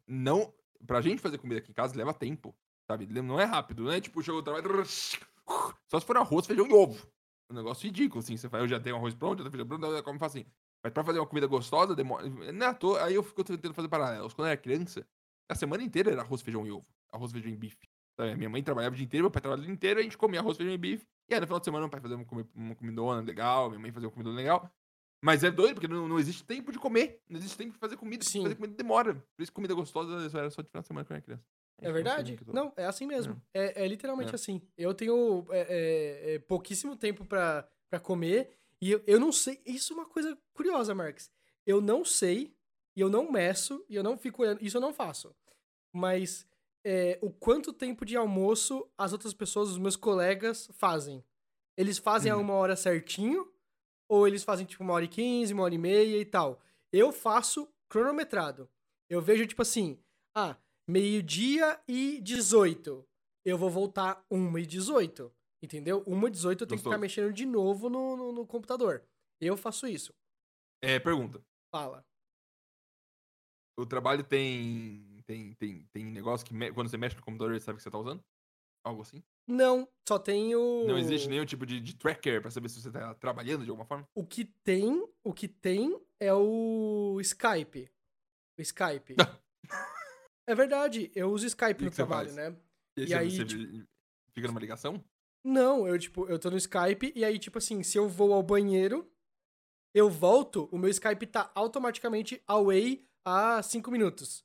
não. Pra gente fazer comida aqui em casa leva tempo, sabe? Não é rápido, não é tipo, chegou o trabalho. *laughs* Só se for arroz, feijão e ovo. Um negócio ridículo, assim. Você faz, eu já tenho arroz pronto, já tenho feijão pronto, eu como facinho. Mas pra fazer uma comida gostosa, demora. Não é à toa, aí eu fico tentando fazer paralelos. Quando eu era criança, a semana inteira era arroz, feijão e ovo. Arroz, feijão e bife. Sabe? Minha mãe trabalhava o dia inteiro, meu pai trabalhava o dia inteiro, a gente comia arroz, feijão e bife. E aí no final de semana, meu pai fazia uma, comi- uma comidona legal, minha mãe fazia uma comidona legal. Mas é doido, porque não, não existe tempo de comer. Não existe tempo de fazer comida. Sim. Fazer comida demora. Por isso, comida gostosa era só de final de semana quando eu era criança. É verdade? Não, é assim mesmo. É, é literalmente É. assim. Eu tenho é, é, é, pouquíssimo tempo pra, pra comer e eu, eu não sei. Isso é uma coisa curiosa, Marx. Eu não sei e eu não meço e eu não fico olhando. Isso eu não faço. Mas é, o quanto tempo de almoço as outras pessoas, os meus colegas, fazem? Eles fazem a Uhum. uma hora certinho ou eles fazem tipo uma hora e quinze, uma hora e meia e tal? Eu faço cronometrado. Eu vejo tipo assim, ah, meio-dia e 18. Eu vou voltar 1 e 18. Entendeu? 1 e 18 eu tenho que ficar mexendo de novo no, no, no computador. Eu faço isso. É, pergunta. Fala. O trabalho tem. Tem, tem, tem negócio que me- quando você mexe no computador, ele sabe que você tá usando? Algo assim? Não, só tenho. Não existe nenhum tipo de, de tracker pra saber se você tá trabalhando de alguma forma? O que tem, o que tem é o Skype. O Skype. *laughs* é verdade, eu uso Skype E o no trabalho, né? E, E você, aí, você tipo- fica numa ligação? Não, eu, tipo, eu tô no Skype e aí, tipo assim, se eu vou ao banheiro, eu volto, o meu Skype tá automaticamente away há 5 minutos.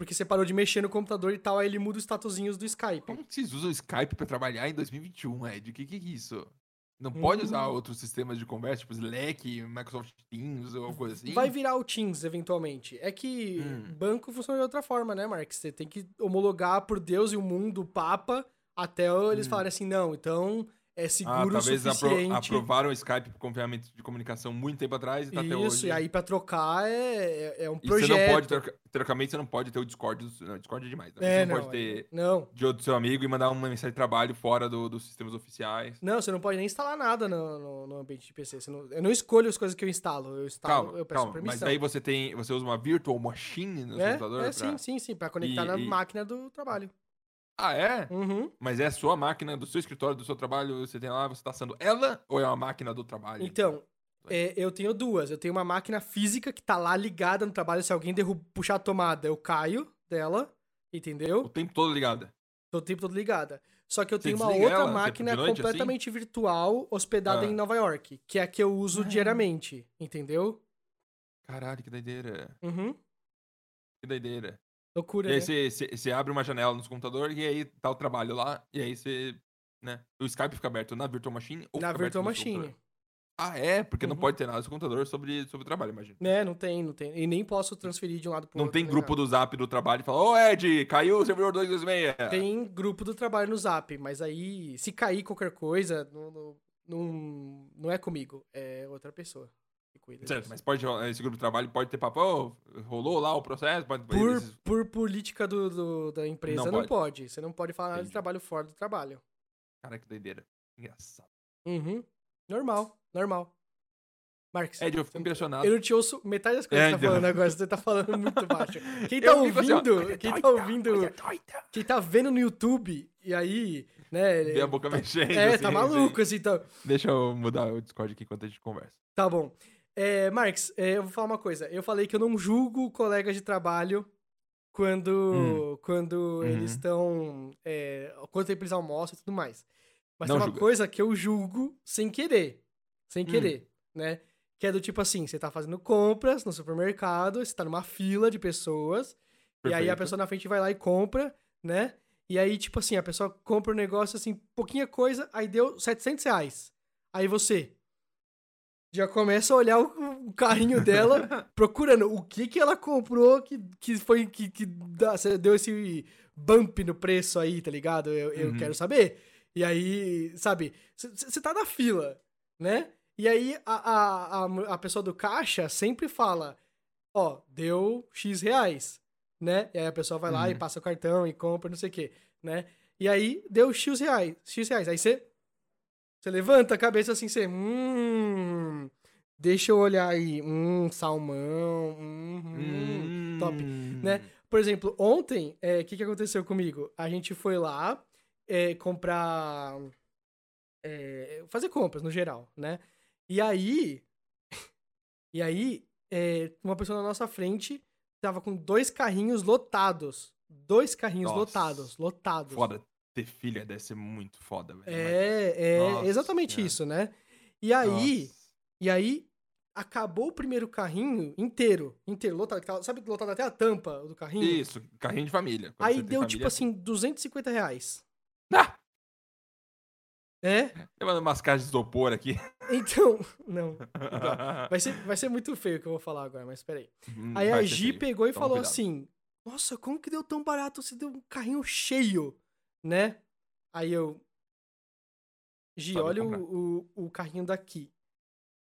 Porque você parou de mexer no computador e tal, aí ele muda os statusinhos do Skype. Como que vocês usam o Skype pra trabalhar em 2021, Ed? O que, que é isso? Não pode usar Hum. outros sistemas de conversa, tipo Slack, Microsoft Teams ou coisa assim? Vai virar o Teams, eventualmente. É que Hum. banco funciona de outra forma, né, Mark? Você tem que homologar por Deus e o mundo, o Papa, até eles Hum. falarem assim, não, então é Ah, seguro o talvez apro suficiente. aprovaram o Skype com ferramenta de comunicação muito tempo atrás e tá até hoje. Isso, e aí pra trocar é, é- é um E projeto. você não pode, troca- teoricamente, você não pode ter o Discord. do- Não, Discord é demais. Né? É, você não, não, pode ter não. de outro seu amigo e mandar uma mensagem de trabalho fora do- dos sistemas oficiais. Não, você não pode nem instalar nada no, no- no ambiente de PC. Você não- eu não escolho as coisas que eu instalo. Eu instalo, Calma, eu peço calma. permissão. Mas aí você tem. Você usa uma virtual machine no seu é, computador? é pra- sim, sim, sim, pra conectar E- na e- máquina do trabalho. Ah, é? Uhum. Mas é a sua máquina do seu escritório, do seu trabalho, você tem lá, você tá sendo ela ou é uma máquina do trabalho? Então, é, eu tenho duas. Eu tenho uma máquina física que tá lá ligada no trabalho. Se alguém derru- puxar a tomada, eu caio dela, O entendeu? tempo todo ligada. Tô o tempo todo ligada. Só que eu Você tenho uma outra ela, tipo, máquina assim? completamente virtual, hospedada Ah. em Nova York, que é a que eu uso Ah. diariamente, entendeu? Caralho, que doideira. Uhum. Que doideira. Loucura, E aí né? você, abre uma janela no computador e aí tá o trabalho lá. E aí você. Né? O Skype fica aberto na Virtual Machine ou Na Virtual Machine. Ah, é? Porque não Uhum. pode ter nada no computador sobre, sobre o trabalho, imagina. Né, não tem, não tem. E nem posso transferir de um lado pro Não outro. tem nem grupo nada. do zap do trabalho e fala, ô Ed, caiu o servidor 226. Tem grupo do trabalho no Zap, mas aí, se cair qualquer coisa, não, não, não, não é comigo, é outra pessoa cuida Certo, mas pode, esse grupo de trabalho pode ter papo, ô, rolou lá o processo, pode... Por, esses- por política do, do- da empresa, Não não pode. pode. Você não pode falar nada de trabalho fora do trabalho. Cara, que doideira. Engraçado. Uhum. Normal, normal. Marcos, Ed, eu fico impressionado. eu não te ouço metade das coisas É, que você tá então. falando agora, você tá falando muito baixo. *laughs* Quem tá assim, ó, ouvindo, coisa quem tá ouvindo, quem tá vendo no YouTube, e aí, né... Vê a boca mexendo. É, assim, tá assim. maluco, assim, tá... Deixa eu mudar o Discord aqui enquanto a gente conversa. Tá bom. É, Marx, é, eu vou falar uma coisa. Eu falei que eu não julgo colegas de trabalho quando, quando Uhum. eles estão. É, quanto tempo eles almoçam e tudo mais. Mas Não tem uma julga. coisa que eu julgo sem querer. Sem Hum. querer, né? Que é do tipo assim: você tá fazendo compras no supermercado, você tá numa fila de pessoas, e aí a Perfeito. pessoa na frente vai lá e compra, né? E aí, tipo assim, a pessoa compra um negócio assim, pouquinha coisa, aí deu 700 reais. Aí você já começa a olhar o, o carrinho dela, *laughs* procurando o que que ela comprou que, que foi que, que dá- deu esse bump no preço aí, tá ligado? Eu, eu Uhum. quero saber. E aí, sabe, você tá na fila, né? E aí a, a, a, a pessoa do caixa sempre fala, ó, deu X reais, né? E aí a pessoa vai lá e Uhum. passa o cartão e compra, não sei o quê, né? E aí deu X reais, X reais. Aí você você levanta a cabeça assim, você. Hum. Deixa eu olhar aí. Hum, salmão. Hum, hum. top, né? Por exemplo, ontem, o que, que aconteceu comigo? A gente foi lá é, comprar. é, fazer compras no geral, né? E aí. *laughs* E aí, é, uma pessoa na nossa frente tava com dois carrinhos lotados. Dois carrinhos Nossa. lotados. Lotados. Foda. Ter filha deve ser muito foda, velho. É, é Nossa exatamente Senhora. isso, né? E aí, Nossa. e aí acabou o primeiro carrinho inteiro, inteiro, lotado, sabe, lotado até a tampa do carrinho? Isso, carrinho de família. Aí deu tipo assim 250 reais. Ah! É? Levando umas caixas de isopor aqui. *laughs* Então, não. *laughs* Vai ser, vai ser muito feio o que eu vou falar agora, mas peraí. Hum, Aí a Gi feio. pegou e Toma falou cuidado. assim: Nossa, como que deu tão barato? Você deu um carrinho cheio, né? Aí eu. Gi, Sabe olha o, o, o carrinho daqui.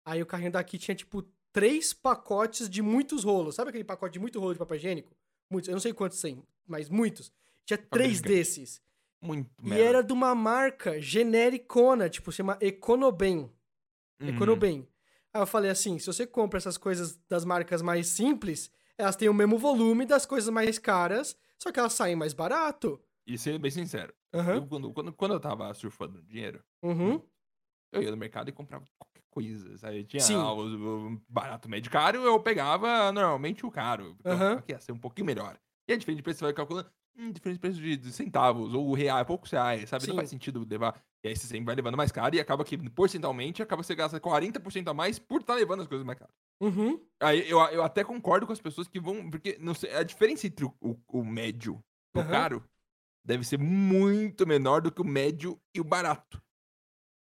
Aí o carrinho daqui tinha, tipo, três pacotes de muitos rolos. Sabe aquele pacote de muito rolo de papel higiênico? Muitos, eu não sei quantos tem, mas muitos. Tinha três gigante. desses. Muito E merda. era de uma marca genericona, tipo, chama Econobem. Uhum. Econobem. Aí eu falei assim, se você compra essas coisas das marcas mais simples, elas têm o mesmo volume das coisas mais caras, só que elas saem mais barato. E ser bem sincero, Aham. eu, quando, quando, quando eu tava surfando dinheiro, Uhum. eu ia no mercado e comprava qualquer coisa. Aí tinha Sim. o, barato, médio e caro, eu pegava normalmente o caro. Porque eu que ia ser um pouquinho melhor. E a diferença de preço você vai calculando. hum, diferença de preço de, centavos, ou reais, poucos reais, sabe? Não Sim. faz sentido levar. E aí você sempre vai levando mais caro e acaba que, porcentualmente, acaba você gasta 40% a mais por estar levando as coisas mais caras. Uhum. Aí eu, eu até concordo com as pessoas que vão. Porque não sei, a diferença entre o, o, o médio e o Aham. caro deve ser muito menor do que o médio e o barato.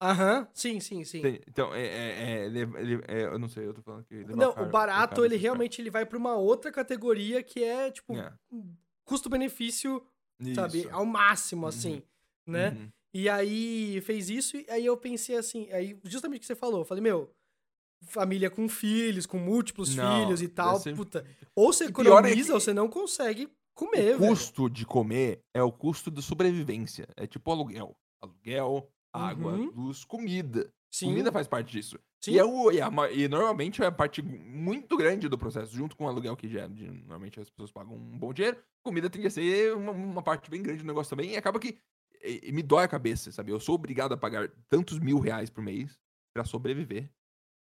Aham, sim, sim, sim. Entende? Então, é, é, é, é, Eu não sei, eu tô falando que. Não, o barato, ele realmente ele vai pra uma outra categoria que é, tipo, É, custo-benefício, sabe, ao máximo, Uhum. assim, né? Uhum. E aí fez isso, e aí eu pensei assim, aí justamente o que você falou, eu falei, meu, família com filhos, com múltiplos Não, filhos e tal, ser- puta. Ou você é economiza que- ou você não consegue comer, O velho. custo de comer é o custo da sobrevivência. É tipo aluguel. Aluguel, água, Uhum. luz, comida. Sim, Comida faz parte disso. sim. E, é o, e, a e normalmente é a parte muito grande do processo, junto com o aluguel que já de- normalmente as pessoas pagam um bom dinheiro. Comida tem que ser uma, uma parte bem grande do negócio também. E acaba que e- me dói a cabeça, sabe? Eu sou obrigado a pagar tantos mil reais por mês pra sobreviver.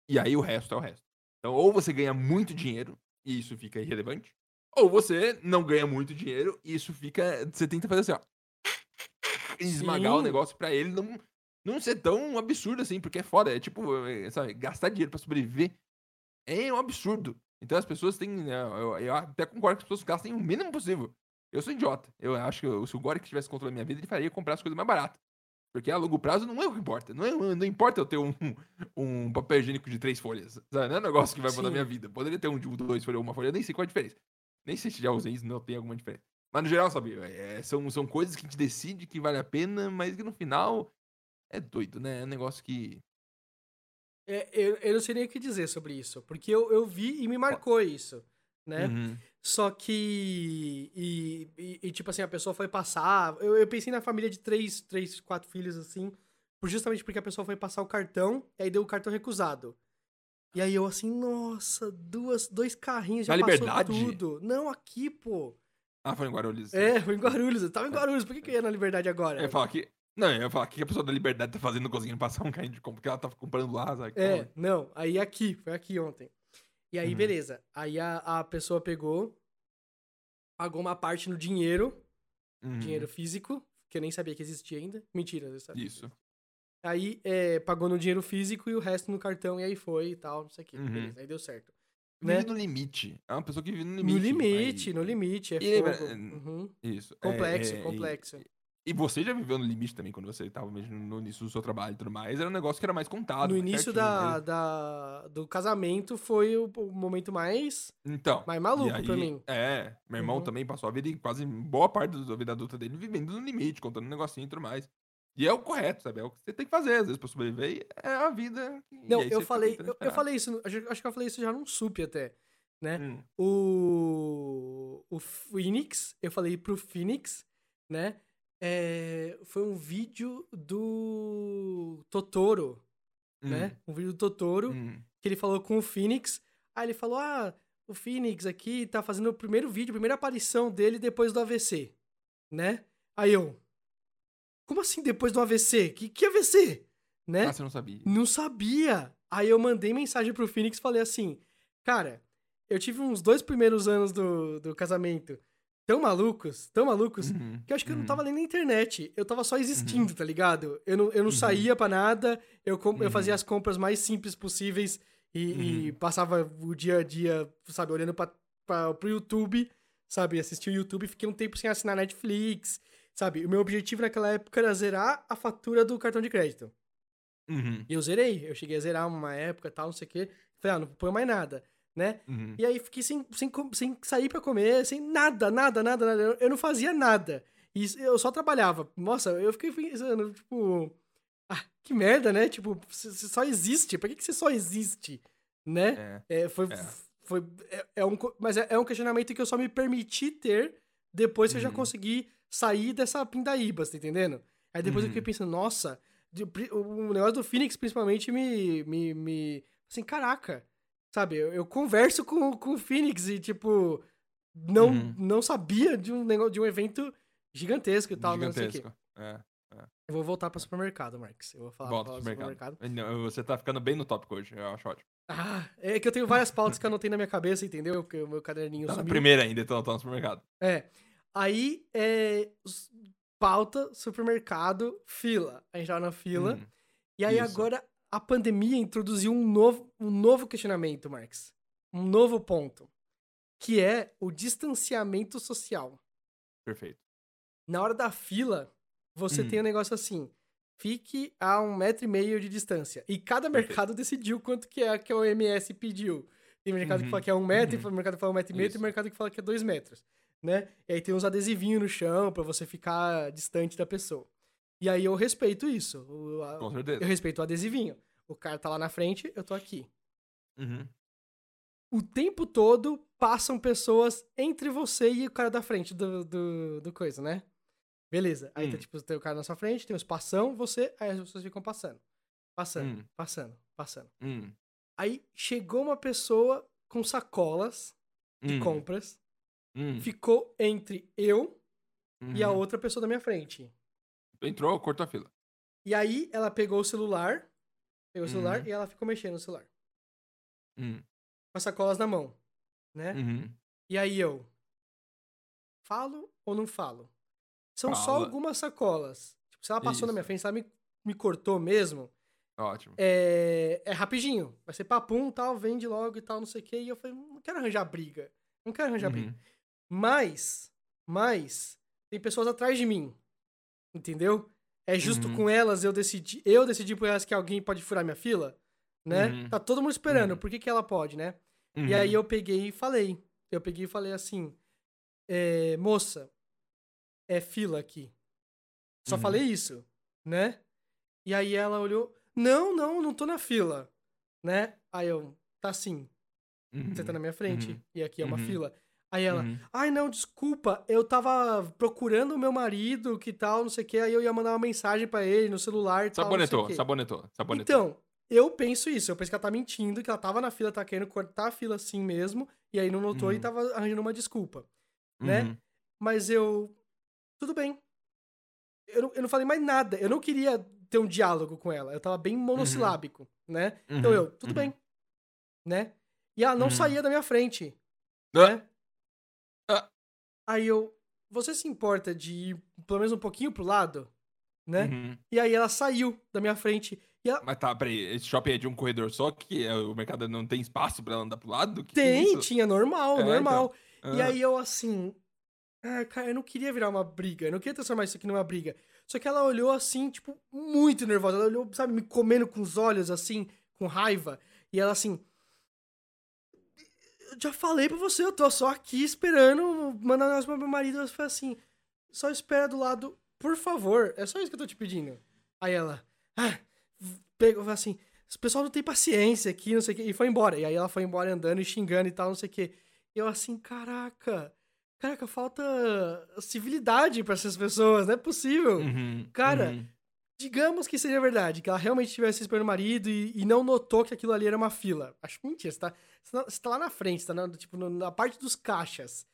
E aí o resto é o resto. Então, ou você ganha muito dinheiro e isso fica irrelevante, ou você não ganha muito dinheiro e isso fica. Você tenta fazer assim, ó. Esmagar o negócio pra ele não, não ser tão absurdo assim, porque é foda. É tipo, é, sabe, gastar dinheiro pra sobreviver é um absurdo. Então as pessoas têm. né, Eu, eu até concordo que as pessoas gastem o mínimo possível. Eu sou idiota. Eu acho que eu- se o Gore que tivesse controle da minha vida, ele faria comprar as coisas mais baratas. Porque a longo prazo não é o que importa. Não, é, não importa eu ter um, um papel higiênico de três folhas. Sabe? Não é um negócio que vai mudar a minha vida. Poderia ter um de dois folhas ou uma folha. Eu nem sei qual é a diferença. Nem sei se já usei isso, não tem alguma diferença. Mas no geral, sabe? é, são, são coisas que a gente decide que vale a pena, mas que no final é doido, né? É um negócio que. É, eu, eu não sei nem o que dizer sobre isso, porque eu, eu vi e me marcou isso, né? Uhum. Só que. E, e- e, tipo assim, a pessoa foi passar. Eu, eu pensei na família de três, três, quatro filhos, assim. Justamente porque a pessoa foi passar o cartão, e aí deu o cartão recusado. E aí eu assim, nossa, duas, dois carrinhos, já Na passou Liberdade? tudo. Não, aqui, pô. Ah, foi em Guarulhos. É, foi em Guarulhos. Eu tava em Guarulhos, por que, que eu ia na Liberdade agora? Eu ia falar que. Não, eu ia falar que a pessoa da Liberdade tá fazendo conseguindo passar um carrinho de compra, porque ela tá comprando lá, sabe? É, não, aí aqui, foi aqui ontem. E aí, Uhum. beleza. Aí a, a pessoa pegou, pagou uma parte no dinheiro, Uhum. dinheiro físico, que eu nem sabia que existia ainda. Mentira, eu sabia. Isso. Aí é, pagou no dinheiro físico e o resto no cartão, e aí foi e tal, não sei o que. Uhum. Beleza, aí deu certo. Vive Né? no limite. É uma pessoa que vive no limite. No limite, aí- no limite, é E fogo. Uhum. Isso. é- Complexo, é, e- complexo. E, você já viveu no limite também, quando você tava mesmo no início do seu trabalho e tudo mais. Era um negócio que era mais contado. No início da, da, do casamento foi o, o momento mais, Então. mais e maluco aí- pra mim. É, meu irmão Uhum. também passou a vida, quase boa parte da vida adulta dele, vivendo no limite, contando um negocinho e tudo mais. E é o correto, sabe? É o que você tem que fazer, às vezes, pra sobreviver. e É a vida. que- Não, eu falei, eu, eu falei isso, acho acho que eu falei isso já num sup até, né? Hum, O, o Phoenix, eu falei pro Phoenix, né? É, foi um vídeo do Totoro, hum, né? Um vídeo do Totoro, hum. que ele falou com o Phoenix. Aí ele falou: Ah, o Phoenix aqui tá fazendo o primeiro vídeo, a primeira aparição dele depois do AVC, né? Aí eu. Como assim depois do AVC? Que, que AVC? Né? Ah, você não sabia. Não sabia. Aí eu mandei mensagem pro Phoenix e falei assim: Cara, eu tive uns dois primeiros anos do, do casamento tão malucos, tão malucos, Uhum, que eu acho que eu não uhum. tava nem na internet. Eu tava só existindo, tá ligado? Eu não, eu não Uhum. saía pra nada, eu, eu fazia Uhum. as compras mais simples possíveis e, e Uhum. passava o dia a dia, sabe, olhando pra, pra, pro YouTube, sabe? Assistia o YouTube, fiquei um tempo sem assinar Netflix, sabe? O meu objetivo naquela época era zerar a fatura do cartão de crédito. Uhum, E eu zerei, eu cheguei a zerar uma época tal, não sei o quê. Falei, ah, não põe mais nada, né? uhum. E aí fiquei sem, sem, sem sair pra comer, sem nada, nada, nada, nada. Eu- Eu não fazia nada. E eu só trabalhava. Nossa, eu fiquei pensando, tipo. Ah, que merda, né? Tipo, você só existe. Por que, que você só existe? Né? É. É, foi. É. foi é, é um, mas é, é um questionamento que eu só me permiti ter depois que eu já Uhum. consegui sair dessa pindaíba, você tá entendendo? Aí depois eu Uhum. fiquei pensando, nossa, o negócio do Phoenix principalmente me. me, me assim, caraca. Sabe, eu, eu converso com, com o Phoenix e, tipo, não, Uhum. não sabia de um, negócio, de um evento gigantesco e tal, não sei o quê. Gigantesco. É. Eu vou voltar pro supermercado, Marcos. Eu vou falar, Volta falar pro do supermercado. Não, Você tá ficando bem no tópico hoje, eu acho ótimo. Ah, é que eu tenho várias pautas que eu anotei na minha cabeça, entendeu? Porque o meu caderninho Tá sumiu. primeira ainda, então tá no supermercado. É. Aí, é, pauta, supermercado, fila. A gente tava na fila. Hum, E aí isso. agora a pandemia introduziu um novo, um novo questionamento, Marx. Um novo ponto. Que é o distanciamento social. Perfeito. Na hora da fila, você Hum. tem um negócio assim. Fique a um metro e meio de distância. E cada Perfeito. mercado decidiu quanto que é que a OMS pediu. Tem mercado que Uhum, fala que é um metro, uhum. tem mercado que fala um metro e meio, tem Isso. mercado que fala que é dois metros. Né? E aí tem uns adesivinhos no chão pra você ficar distante da pessoa. E aí eu respeito isso. O- a- Com certeza. eu respeito o adesivinho. O cara tá lá na frente, eu tô aqui. Uhum. O tempo todo passam pessoas entre você e o cara da frente do, do, do coisa, né? Beleza. Aí tá, Hum. tipo, tem o cara na sua frente, tem o espação, você, aí as pessoas ficam passando. Passando, Hum. passando, passando. Hum. Aí chegou uma pessoa com sacolas de Hum. compras, Hum. ficou entre eu e a Uhum. outra pessoa da minha frente. Entrou, cortou a fila. E aí ela pegou o celular, pegou o celular Uhum. e ela ficou mexendo no celular. Hum. Com as sacolas na mão, né? Uhum. E aí eu falo ou não falo? São só Fala. algumas sacolas. Tipo, se ela passou na minha Isso. frente, se ela me, me cortou mesmo, Ótimo. é, é rapidinho. Vai ser papum, tal, vende logo e tal, não sei o quê. E eu falei, não quero arranjar briga. Não quero arranjar briga. Uhum. Mas, mas, tem pessoas atrás de mim. Entendeu? É justo Uhum. com elas eu decidi, eu decidi por elas que alguém pode furar minha fila, né? Uhum. Tá todo mundo esperando, Uhum. por que que ela pode, né? Uhum. E aí eu peguei e falei. Eu peguei e falei assim: é, moça, é fila aqui. Só Uhum. falei isso, né? E aí ela olhou: não, não, não tô na fila, né? Aí eu, tá sim, você tá na minha frente Uhum. e aqui é uma Uhum. fila. Aí ela, Uhum. ai não, desculpa, eu tava procurando o meu marido, que tal, não sei o que, aí eu ia mandar uma mensagem pra ele no celular e tal, Sabonetou, sabonetou, sabonetou. Então, eu penso isso. Eu penso que ela tá mentindo, que ela tava na fila, tá querendo cortar a fila assim mesmo, e aí não notou e Uhum. tava arranjando uma desculpa. né? Uhum. Mas eu. Tudo bem. Eu não, eu não falei mais nada. Eu não queria ter um diálogo com ela. Eu tava bem monossilábico, né? Então Uhum. eu, tudo Uhum. bem. Né? E ela não Uhum. saía da minha frente. Né? Aí eu. Você se importa de ir pelo menos um pouquinho pro lado? Né? Uhum. E aí ela saiu da minha frente. E ela, Mas tá, peraí, esse shopping é de um corredor só que é, o mercado não tem espaço pra ela andar pro lado? Que é Tem, tinha normal, É, normal. E Ah. aí eu assim. Ah, cara, eu não queria virar uma briga. Eu não queria transformar isso aqui numa briga. Só que ela olhou assim, tipo, muito nervosa. Ela olhou, sabe, me comendo com os olhos, assim, com raiva. E ela assim. Eu já falei pra você, eu tô só aqui esperando mandar um negócio pro meu marido. Ela foi assim. Só espera do lado, por favor. É só isso que eu tô te pedindo. Aí ela. Ah, pegou assim. O pessoal não tem paciência aqui, não sei o quê. E foi embora. E aí ela foi embora andando e xingando e tal, não sei o quê. Eu assim, caraca. Caraca, falta civilidade pra essas pessoas, não é possível. Uhum, Cara, uhum. Digamos que seja verdade, que ela realmente estivesse esperando o marido e, e não notou que aquilo ali era uma fila. Acho mentira, você tá, você tá- tá lá na frente, você tá na, tipo, na parte dos caixas.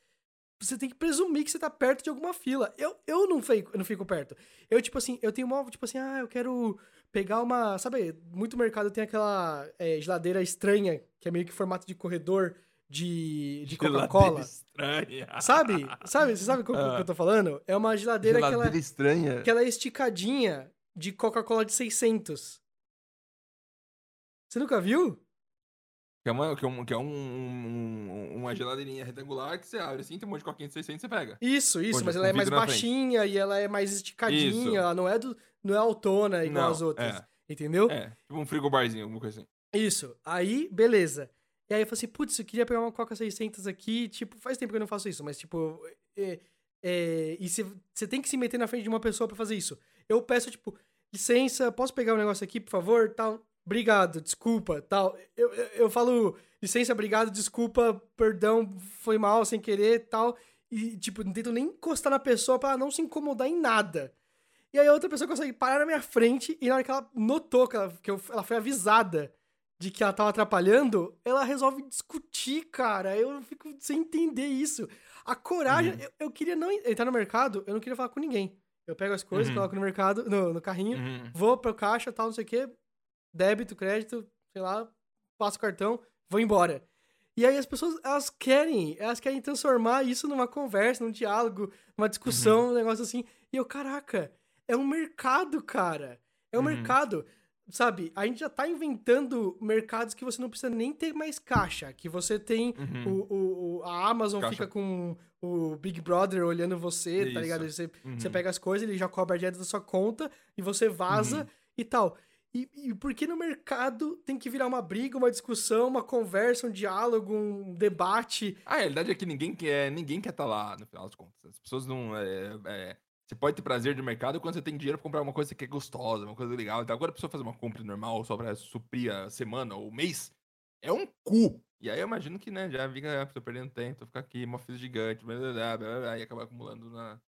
Você tem que presumir que você tá perto de alguma fila. Eu, eu não, fico, eu não fico perto. Eu, tipo assim, eu tenho uma, tipo assim, ah, eu quero pegar uma. Sabe, muito mercado tem aquela é, geladeira estranha, que é meio que formato de corredor de, de Geladeira Coca-Cola. Estranha. Sabe? Sabe? Você sabe *laughs* o que Ah. eu tô falando? É uma geladeira, que ela Geladeira estranha. que ela é esticadinha de Coca-Cola de 600. Você nunca viu? Que é, uma, que é, um, que é um- um- uma geladeirinha retangular que você abre assim, tem um monte de coquinha de 600 e você pega. Isso, isso, Onde? mas ela é mais na frente. baixinha e ela é mais esticadinha, Isso. ela não é do não é autona igual Não, as outras, é. entendeu? É, tipo um frigobarzinho, alguma coisa assim. Isso. Aí, beleza. E aí eu falei assim, putz, eu queria pegar uma Coca 600 aqui, tipo, faz tempo que eu não faço isso, mas tipo, é, é, e você tem que se meter na frente de uma pessoa pra fazer isso. Eu peço, tipo, licença, posso pegar um negócio aqui, por favor, tal, obrigado, desculpa, tal. Eu, eu, eu falo, licença, obrigado, desculpa, perdão, foi mal, sem querer, tal. E, tipo, não tento nem encostar na pessoa pra ela não se incomodar em nada. E aí a outra pessoa consegue parar na minha frente e na hora que ela notou que ela, que eu- ela foi avisada de que ela tava atrapalhando, ela resolve discutir, cara. Eu fico sem entender isso. A coragem, Uhum. eu, eu queria não entrar no mercado, eu não queria falar com ninguém. Eu pego as coisas, Uhum. coloco no mercado, no, no carrinho, Uhum. vou pro caixa, tal, não sei o quê, débito, crédito, sei lá, passo o cartão, vou embora. E aí as pessoas, elas querem, elas querem transformar isso numa conversa, num diálogo, numa discussão, Uhum. um negócio assim. E eu, caraca, é um mercado, cara. É um Uhum. mercado. Sabe, a gente já tá inventando mercados que você não precisa nem ter mais caixa. Que você tem Uhum. o, o- a Amazon Caixa. fica com o Big Brother olhando você, tá Isso. ligado? Você, você Uhum. pega as coisas, ele já cobra direto da sua conta e você vaza Uhum. e tal. E, e por que no mercado tem que virar uma briga, uma discussão, uma conversa, um diálogo, um debate? A realidade é que ninguém quer ninguém quer estar lá, no final das contas. As pessoas não. é, é, você pode ter prazer de mercado quando você tem dinheiro pra comprar uma coisa que é gostosa, uma coisa legal. Então, agora a pessoa fazer uma compra normal só pra suprir a semana ou o mês é um cu. E aí eu imagino que, né, já fica, ah, tô perdendo tempo, ficar aqui, uma fila gigante, blá, blá, blá, blá, blá, e acaba acumulando na,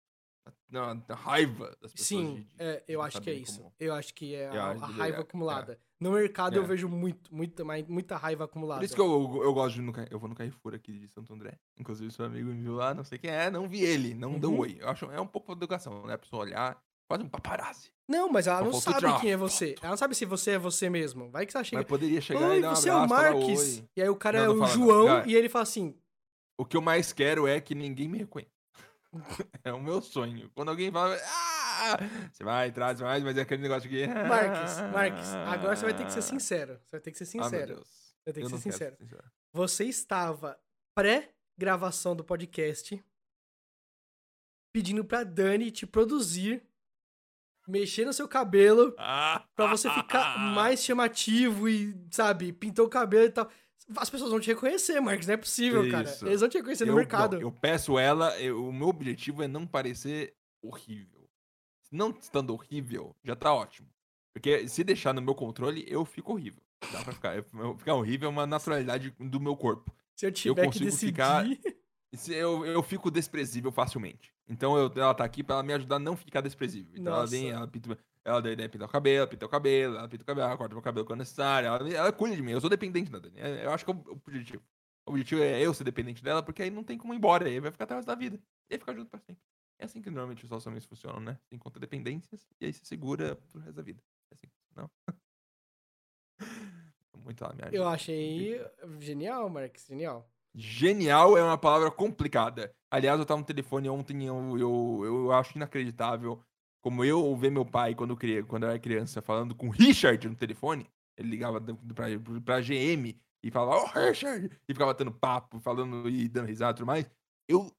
na, na raiva das pessoas. Sim, de- de- é, eu acho que é isso. como- Eu acho que é Eu a, a raiva é, acumulada. No mercado eu É. vejo muito, mais- muita raiva acumulada. Por isso que eu, eu gosto de no Eu vou no Carrefour aqui de Santo André. Inclusive, seu amigo me viu lá, não sei quem é, não vi ele, não deu Uhum. oi. Eu acho é um pouco de educação, né? A pessoa olhar, quase um paparazzi. Não, mas ela não sabe quem é você. Ela não sabe se você é você mesmo. Vai que ela chega. Mas poderia chegar Oi, e dar um você é o abraço, falar Marques. E aí o cara Não, é não o fala. João e ele fala assim: O que eu mais quero é que ninguém me reconheça. *laughs* é o meu sonho. Quando alguém fala, ah, *laughs* você vai entrar, você vai, mas é aquele negócio que. Marques, Marques, agora você vai ter que ser *laughs* sincero. Você vai ter que ser Ah, meu sincero. Deus. Vai ter que ser não quero sincero. sincero. Você estava pré-gravação do podcast pedindo pra Dani te produzir, mexer no seu cabelo Ah, *laughs* pra você ficar mais chamativo e, sabe, pintou o cabelo e tal. As pessoas vão te reconhecer, Marcos, não é possível, cara. Isso. Eles vão te reconhecer no eu, mercado. não, eu peço ela, eu- o meu objetivo é não parecer horrível. Não estando horrível, já tá ótimo. Porque se deixar no meu controle, eu fico horrível. Dá pra ficar. eu- Ficar horrível é uma naturalidade do meu corpo. Se eu tiver que consigo decidir. ficar- *laughs* Eu, eu fico desprezível facilmente. Então eu- ela tá aqui pra ela me ajudar a não ficar desprezível. Então ela vem, Nossa. ela pinta, ela daí, né, pinta o cabelo, pinta o cabelo, ela pinta o cabelo, ela corta meu cabelo quando necessário. Ela, ela cuida de mim. Eu sou dependente da Dani. É, Eu acho que é o objetivo. O objetivo é eu ser dependente dela, porque aí não tem como ir embora. Aí vai ficar até o resto da vida. E aí ficar junto pra sempre. É assim que normalmente os relacionamentos funcionam, né? Você encontra dependências e aí se segura pro resto da vida. É assim, não? *laughs* Muito lá, minha Eu ajuda. achei genial, Marcos, genial. Genial é uma palavra complicada. Aliás, eu tava no telefone ontem, eu, eu, eu acho inacreditável como eu ver meu pai quando eu, criei, quando eu era criança falando com o Richard no telefone. Ele ligava pra, pra GM e falava, ô Richard! E ficava tendo papo, falando e dando risada e tudo mais. Eu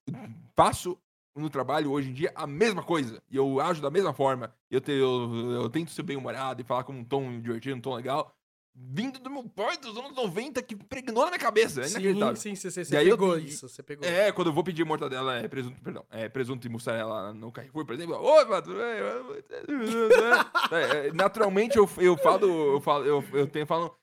faço no trabalho hoje em dia a mesma coisa. E eu ajo da mesma forma. Eu, te- eu, eu tento ser bem-humorado e falar com um tom divertido, um tom legal. Vindo do meu pai dos anos 90 que pregnou na minha cabeça. É Sim, sim, você, você, eu- pegou e- isso, você pegou. É, quando eu vou pedir mortadela, é presunto, perdão, é presunto e mussarela no Carrefour, por exemplo. Oi? *laughs* É, é, Naturalmente eu, eu falo, eu falo, eu, eu tenho falo,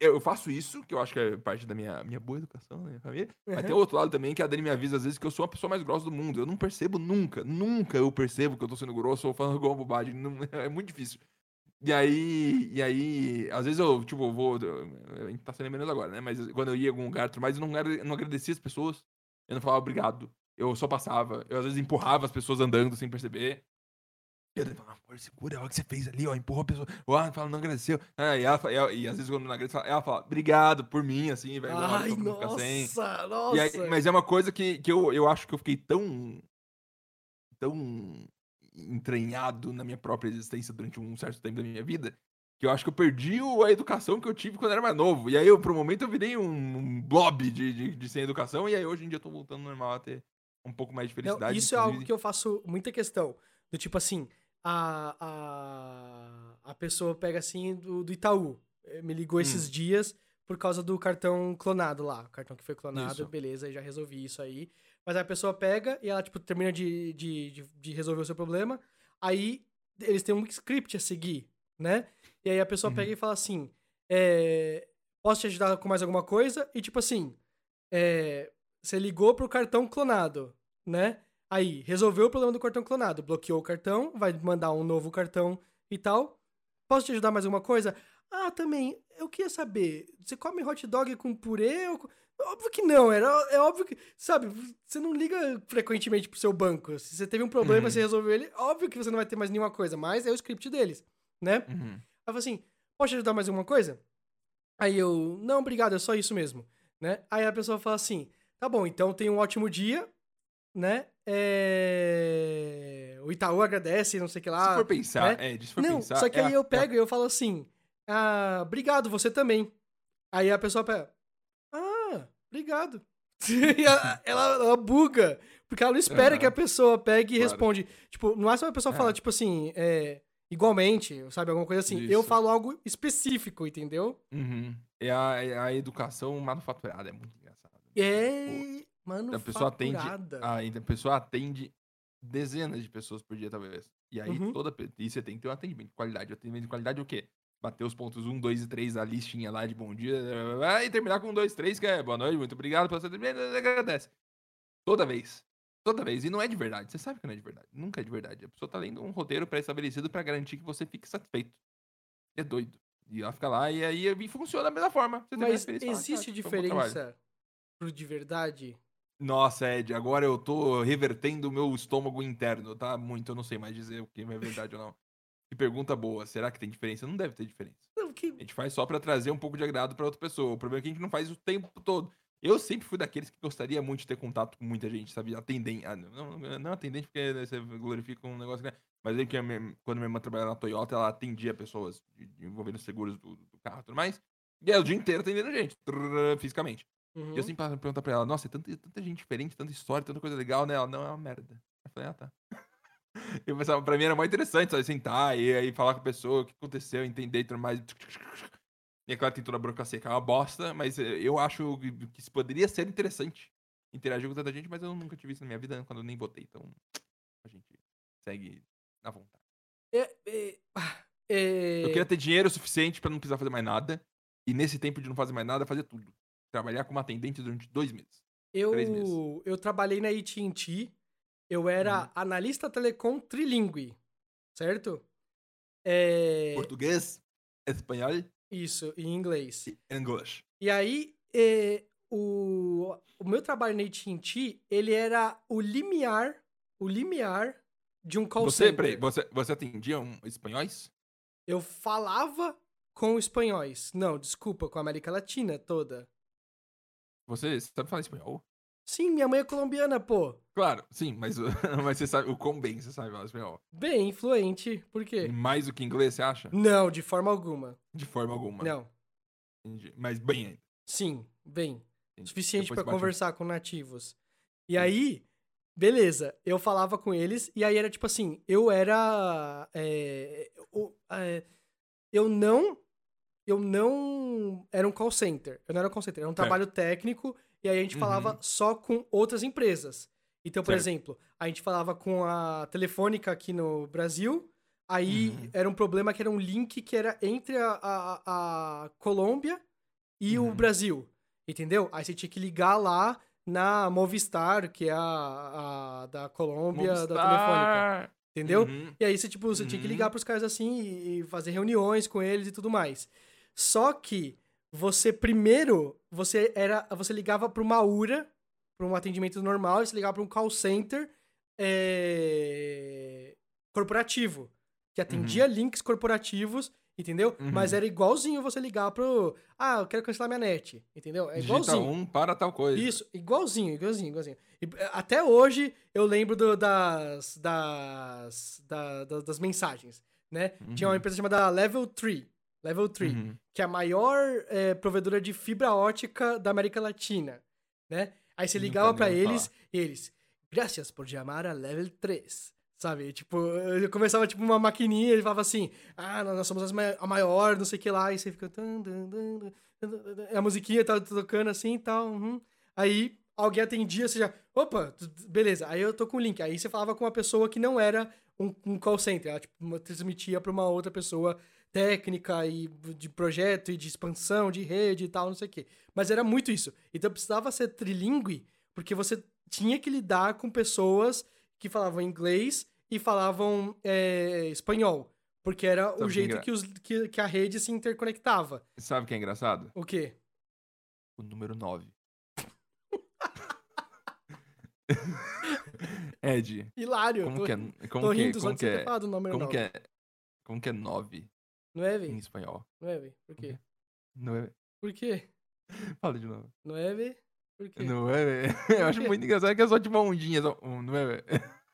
eu faço isso, que eu acho que é parte da minha, minha boa educação, minha família. Mas tem Uhum. outro lado também que a Dani me avisa às vezes que eu sou a pessoa mais grossa do mundo. Eu não percebo nunca, nunca eu percebo que eu tô sendo grosso ou falando *laughs* alguma bobagem. Não- *laughs* é muito difícil. E aí, e aí, às vezes eu, tipo, vou. A gente tá sendo menos agora, né? Mas quando eu ia em algum lugar, mais, eu não, não agradecia as pessoas. Eu não falava obrigado. Eu só passava. Eu às vezes empurrava as pessoas andando sem perceber. E eu falava, amor, segura, olha o que você fez ali, ó. Empurrou a pessoa. Ó, fala, não agradeceu. Ah, e, ela, e, ela- e às vezes quando não agradece, ela fala, obrigado por mim, assim, velho. Ai, fica sem. nossa, nossa. Aí- mas é uma coisa que, que eu, eu acho que eu fiquei tão. tão entranhado na minha própria existência durante um certo tempo da minha vida. Que eu acho que eu perdi o- a educação que eu tive quando eu era mais novo. E aí, eu, por um momento, eu virei um, blob de, de, de sem educação. E aí, hoje em dia, eu tô voltando normal a ter um pouco mais de Não, felicidade. isso é algo inclusive. que eu faço muita questão. Do tipo assim, a, a, a pessoa pega assim do, do Itaú. eh, Me ligou Hum. esses dias por causa do cartão clonado lá. O cartão que foi clonado, Isso. beleza, já resolvi isso aí. Mas a pessoa pega e ela, tipo, termina de, de, de, de resolver o seu problema. Aí eles têm um script a seguir, né? E aí a pessoa Uhum. pega e fala assim: é, Posso te ajudar com mais alguma coisa? E tipo assim, é, você ligou pro cartão clonado, né? Aí, resolveu o problema do cartão clonado, bloqueou o cartão, vai mandar um novo cartão e tal. Posso te ajudar mais alguma coisa? Ah, também, eu queria saber, você come hot dog com purê ou. Óbvio que não, era, é óbvio que, sabe, você não liga frequentemente pro seu banco. Se você teve um problema, Uhum. você resolveu ele, óbvio que você não vai ter mais nenhuma coisa, mas é o script deles, né? Uhum. Aí eu falei assim, posso te ajudar mais alguma coisa? Aí eu, não, obrigado, é só isso mesmo, né? Aí a pessoa fala assim: tá bom, então tenha um ótimo dia, né? É... O Itaú agradece, não sei o que lá. Se for pensar, né? é, se for não, pensar. só que é aí a- eu pego e eu falo assim: ah, obrigado, você também. Aí a pessoa pega, ah, obrigado. *laughs* Ela, ela, buga, porque ela não espera que a pessoa pegue e Claro. responde. Tipo, no máximo a pessoa É. fala, tipo assim, é, igualmente, sabe? Alguma coisa assim. Eu Isso. falo algo específico, entendeu? Uhum. É a, é a educação manufaturada, é muito engraçado. É. Mano, a pessoa atende a, a pessoa atende dezenas de pessoas por dia, talvez. E aí, Uhum. toda. E você tem que ter um atendimento de qualidade. O atendimento de qualidade é o quê? Bater os pontos 1, 2 e 3 da listinha lá de bom dia. E terminar com 1, 2, 3, que é boa noite, muito obrigado pelo seu atendimento. Agradece. Toda vez. Toda vez. E não é de verdade. Você sabe que não é de verdade. Nunca é de verdade. A pessoa tá lendo um roteiro pré-estabelecido pra garantir que você fique satisfeito. É doido. E ela fica lá e aí e funciona da mesma forma. Você Mas fala, existe "Ah, foi um bom trabalho." diferença pro de verdade? Nossa, Ed, agora eu tô revertendo o meu estômago interno, tá? Muito, eu não sei mais dizer o que é verdade ou não. Que pergunta boa. Será que tem diferença? Não deve ter diferença. Não, que... A gente faz só pra trazer um pouco de agrado pra outra pessoa. O problema é que a gente não faz o tempo todo. Eu sempre fui daqueles que gostaria muito de ter contato com muita gente, sabe? Atendente. Ah, não, não, atendente porque você glorifica um negócio, né? Mas aí que minha- quando minha irmã trabalhava na Toyota, ela atendia pessoas envolvendo seguros do, do carro e tudo mais. E aí o dia inteiro atendendo gente, trrr, fisicamente. Uhum. E eu sempre perguntar pra ela, nossa, é tanta, tanta gente diferente, tanta história, tanta coisa legal, né? Ela, não, é uma merda. Eu falei, ah, tá. *laughs* Eu pensava, pra mim era mais interessante, sabe, sentar e aí falar com a pessoa, o que aconteceu, entender e tudo mais. E é claro, tem toda a burocracia, que é uma bosta, mas eh, eu acho que isso poderia ser interessante interagir com tanta gente, mas eu nunca tive isso na minha vida quando eu nem votei, então a gente segue na vontade. É, é, ah, é, Eu queria ter dinheiro suficiente pra não precisar fazer mais nada, e nesse tempo de não fazer mais nada, fazer tudo. Trabalhar como atendente durante dois meses. três meses. eu, eu trabalhei na AT&T, eu era Uhum. analista telecom trilingue, certo? É, Português, espanhol isso, em inglês. e inglês. E aí, é, o, o meu trabalho na AT&T, ele era o limiar, o limiar de um call Você, center. peraí, você, você atendia um, espanhóis? Eu falava com espanhóis. Não, desculpa, com a América Latina toda. Você sabe falar espanhol? Sim, minha mãe é colombiana, pô. Claro, sim, mas, *laughs* mas você sabe o quão bem você sabe falar espanhol. Bem influente. Por quê? Mais do que inglês, você acha? Não, de forma alguma. De forma alguma. Não. Entendi. Mas bem ainda. Sim, bem. entendi. Suficiente um- conversar com nativos. E aí, beleza, eu falava com eles, e aí era tipo assim, eu era. é, é, eu não. Eu não. Era um call center. Eu não era um call center, era um trabalho técnico, e aí a gente falava Uhum. só com outras empresas. Então, por Certo. exemplo, a gente falava com a Telefônica aqui no Brasil, aí Uhum. era um problema que era um link que era entre a, a, a Colômbia e o Uhum. Brasil. Entendeu? Aí você tinha que ligar lá na Movistar, que é a, a da Colômbia, da Telefônica. Movistar. Entendeu? Uhum. E aí você, tipo, você tinha que Uhum. ligar pros caras assim e, e fazer reuniões com eles e tudo mais. Só que você primeiro, você era. Você ligava pra uma URA, pra um atendimento normal, e você ligava pra um call center é, corporativo. Que atendia links corporativos, entendeu? Uhum. Mas era igualzinho você ligar pro. Ah, eu quero cancelar minha net. Entendeu? É Digita igualzinho. um para tal coisa. Isso, igualzinho, igualzinho, igualzinho. E, eh, até hoje eu lembro do- das, das, da- da- das mensagens, né? Tinha uma Uhum. empresa chamada Level 3, Level 3, Uhum. que é a maior eh, provedora de fibra ótica da América Latina, né? Aí você ligava ouvi eles e eles, graças por chamar a Level 3. Sabe? Tipo, eu começava tipo uma maquininha, ele falava assim: "Ah, nós somos a maior, não sei o que lá", e você fica a musiquinha tá tocando assim e tal, uhum. Aí alguém atendia, você já, opa, beleza, aí eu tô com o link. Aí você falava com uma pessoa que não era um, um call center, ela tipo, transmitia pra uma outra pessoa técnica e de projeto e de expansão de rede e tal, não sei o quê. Mas era muito isso. Então precisava ser trilingue, porque você tinha que lidar com pessoas que falavam inglês e falavam é, espanhol. Porque era Sabe o que jeito engra- que, os, que, que a rede se interconectava. Sabe o que é engraçado? O quê? O número 9. *laughs* Ed, Hilário. como tô, que é, tô como que, rindo só como de que é, como 9. que é, como que é 9 É, em espanhol? É, véi? Por quê? É Por quê? *laughs* Fala de novo. Nueve? Por quê? É, velho? *laughs* Eu acho muito engraçado que é só tipo uma ondinha, só, não é, velho? *laughs*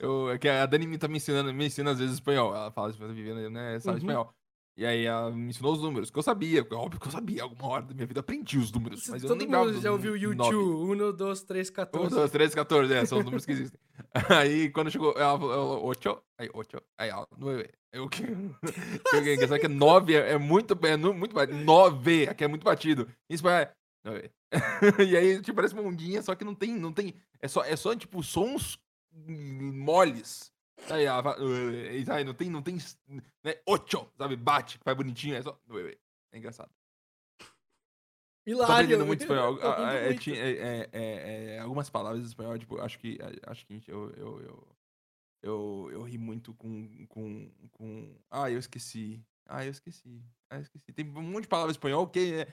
Eu, é que a Dani me tá me ensinando, me ensina às vezes espanhol. Ela fala, vivendo, né, sabe Uhum. espanhol. E aí ela me ensinou os números, que eu sabia, óbvio que eu sabia, alguma hora da minha vida aprendi os números, mas eu não Todo lembrava mundo já ouviu nu- YouTube. nove. 1, 2, 3, Um, 14. dois, três, 14, é, são os números que existem. Aí quando chegou, ela falou, ocho, aí ocho, aí ela, nueve. Eu que. *laughs* Eu que que nove é, é muito, é muito batido. Nove, aqui é muito batido. Em espanhol é. *laughs* e aí, tipo, parece uma ondinha, só que não tem, não tem. É só, é só tipo, sons moles. Aí ela fala, "Nueve", e aí não tem, não tem. Né, ocho, sabe? Bate, faz bonitinho, é só. É engraçado. Tô Hilário. aprendendo muito *laughs* espanhol. Tô Ah, é, muito. é, é, é, é, algumas palavras em espanhol, tipo, acho que. Acho que eu. Eu, eu, eu, eu ri muito com, com, com. Ah, eu esqueci. Ah, eu esqueci. Ah, eu esqueci. Tem um monte de palavras em espanhol que, é,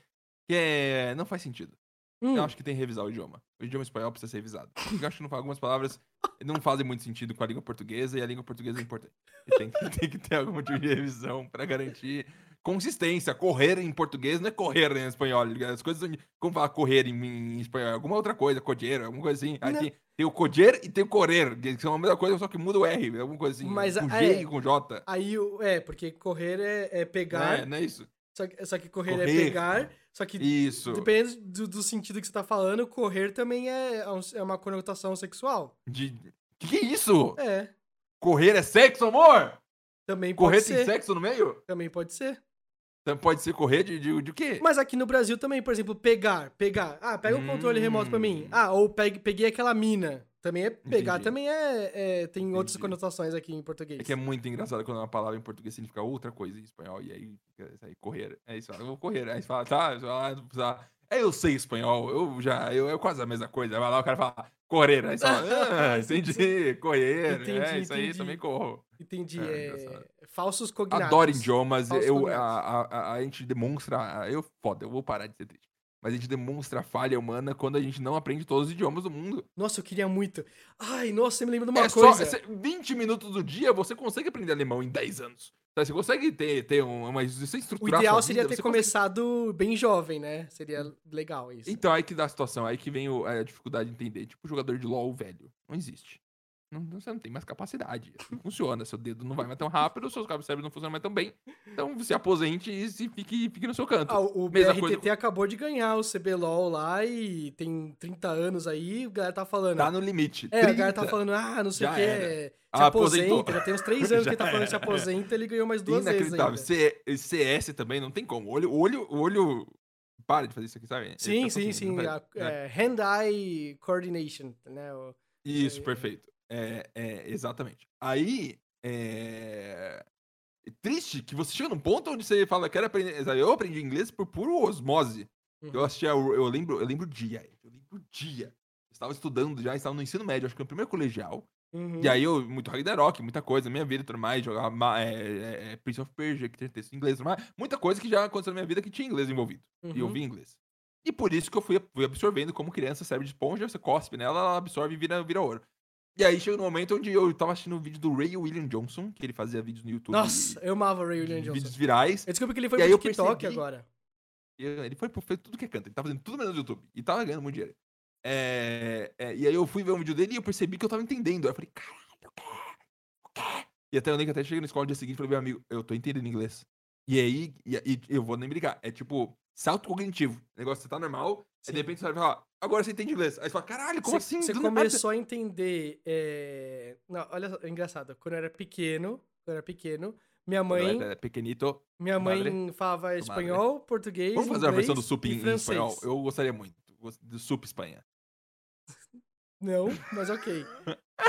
que é, não faz sentido. Hum, Eu acho que tem que revisar o idioma. O idioma espanhol precisa ser revisado. Eu acho que não, algumas palavras não fazem muito sentido com a língua portuguesa e a língua portuguesa é importante. Tem, *laughs* tem que ter algum tipo de revisão pra garantir consistência. Correr em português não é correr em espanhol. As coisas. Como falar correr em, em espanhol? É Alguma outra coisa, codeiro, alguma coisa assim. Aí tem, tem o coder e tem o correr, que são a mesma coisa, só que muda o R, alguma coisa assim. Mas, com G é. e com J. Aí, é, porque correr é, é pegar. é, não é isso? Só, que, só que correr, é Correr. pegar. Só que, Isso. dependendo do, do sentido que você tá falando, correr também é, é é uma conotação sexual. De... Que que é isso? É. Correr é sexo, amor? Também Correr pode tem ser. sexo no meio? Também pode ser. Então pode ser correr de, de, de quê? Mas aqui no Brasil também, por exemplo, pegar, pegar. Ah, pega o controle remoto pra mim. Hum. Ah, ou pegue, peguei aquela mina. Também é pegar, Entendi. também é, é- tem outras Entendi. conotações aqui em português. É que é muito engraçado quando uma palavra em português significa outra coisa em espanhol. E aí, isso aí correr. Aí você fala, eu vou correr. Aí você fala, tá, você fala, ah, não precisa. É, eu sei espanhol, eu já, eu, é quase a mesma coisa. Vai lá, o cara fala, correr. Aí você fala, ah, *laughs* entendi, correr. Entendi, é, isso aí entendi. também corro. Entendi. É, É, falsos cognatos. Adoro idiomas. Falsos Eu, a, a, a, gente demonstra. Eu, foda, eu vou parar de ser triste. Mas a gente demonstra a falha humana quando a gente não aprende todos os idiomas do mundo. Nossa, eu queria muito. Ai, nossa, você me lembra de uma é coisa. só. cê- 20 minutos do dia você consegue aprender alemão em 10 anos. Você consegue ter, ter um- uma. Você O ideal seria vida, ter consegue- começado bem jovem, né? Seria legal isso. Então, aí que dá a situação, aí que vem o- a dificuldade de entender. Tipo, jogador de LOL velho. Não existe. Não, você não tem mais capacidade. Assim não funciona. Seu dedo não vai mais tão rápido, seu cérebro não funciona mais tão bem. Então, se aposente e se fique, fique no seu canto. Ah, o o Mesma BRTT coisa acabou de ganhar o CBLOL lá e tem 30 anos aí, o galera tá falando. Tá no limite. É, a galera tá 30. falando, ah, não sei o que, se Ah, aposentou. aposenta, já tem uns 3 anos que ele tá *laughs* falando que se aposenta, ele ganhou mais duas vezes Inacreditável. ainda. C- CS também não tem como. O olho, o olho, o olho. Para de fazer isso aqui, sabe? Ele Sim, tá sim, sim, faz- né? é, hand-eye coordination, né? o- Isso, É, perfeito. É, é, exatamente. Aí, é... é triste que você chega num ponto onde você fala, quero aprender. sabe, Eu aprendi inglês por puro osmose. Uhum. Eu assistia, eu lembro, eu lembro o dia, eu lembro o dia. Eu estava estudando já, estava no ensino médio, acho que no primeiro colegial. Uhum. E aí eu, muito Ragnarok, muita coisa, minha vida e tudo mais, jogava é, é, Prince of Persia, que tinha texto em inglês mais. Muita coisa que já aconteceu na minha vida que tinha inglês envolvido. E eu Uhum. vi inglês. E por isso que eu fui, fui absorvendo como criança, cérebro de esponja, você cospe nela, ela absorve e vira, vira ouro. E aí chegou no momento onde eu tava assistindo um vídeo do Ray William Johnson, que ele fazia vídeos no YouTube. Nossa, eu amava o Ray William Johnson. vídeos virais. Eu descobri que ele foi E pro TikTok percebi- agora. E ele foi pro fez tudo que é canta. Ele tá fazendo tudo menos no YouTube. E tava ganhando muito dinheiro. É, é, e aí eu fui ver um vídeo dele e eu percebi que eu tava entendendo. Aí eu falei, caralho, o quê? O quê? E até eu lembro que até cheguei na escola no dia seguinte e falei, meu amigo, eu tô entendendo inglês. E aí, e, e eu vou nem brigar. É tipo, salto cognitivo. O negócio, você tá normal, Sim. aí de repente você vai falar, agora você entende inglês. Aí você fala, caralho, como Você- assim? Você Do nada- começou a entender. é, Não, olha só, é engraçado. Quando eu era pequeno, quando eu era pequeno, minha mãe, era pequenito. minha mãe madre. falava madre. espanhol, português, Vamos fazer uma versão do inglês SUP em, espanhol? Eu gostaria muito. Do SUP Espanha. Não, mas ok.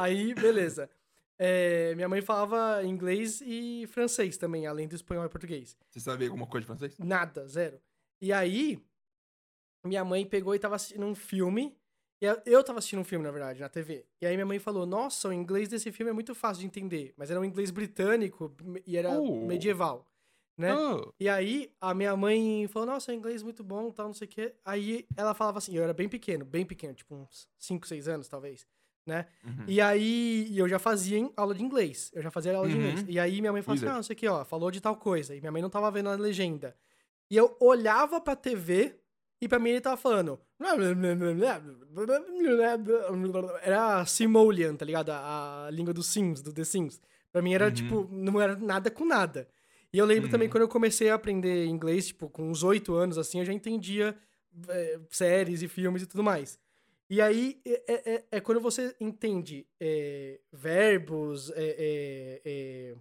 Aí, beleza. É, minha mãe falava inglês e francês também, além do espanhol e português. Você sabe alguma coisa de francês? Nada, zero. E aí, minha mãe pegou e tava assistindo um filme. E eu- tava assistindo um filme, na verdade, na TV. E aí minha mãe falou: Nossa, o inglês desse filme é muito fácil de entender. Mas era um inglês britânico e era Oh. medieval, né? Oh, E aí a minha mãe falou: Nossa, o inglês é muito bom, tal, não sei o quê. Aí ela falava assim: Eu era bem pequeno, bem pequeno, tipo uns 5, 6 anos, talvez, né? uhum. E aí eu já fazia em aula de inglês. Eu já fazia aula de Uhum. inglês. E aí minha mãe falou assim: ah, não sei o que, ó, falou de tal coisa. E minha mãe não tava vendo a legenda. E eu olhava pra TV E pra mim ele tava falando. Era Simoleon, tá ligado? A, a língua dos Sims, do The Sims. Pra mim era, Uhum. tipo, não era nada com nada. E eu lembro também Uhum. quando eu comecei a aprender inglês, tipo, com uns oito anos, assim, eu já entendia é, séries e filmes e tudo mais. E aí é, é- é- é quando você entende é, verbos, é,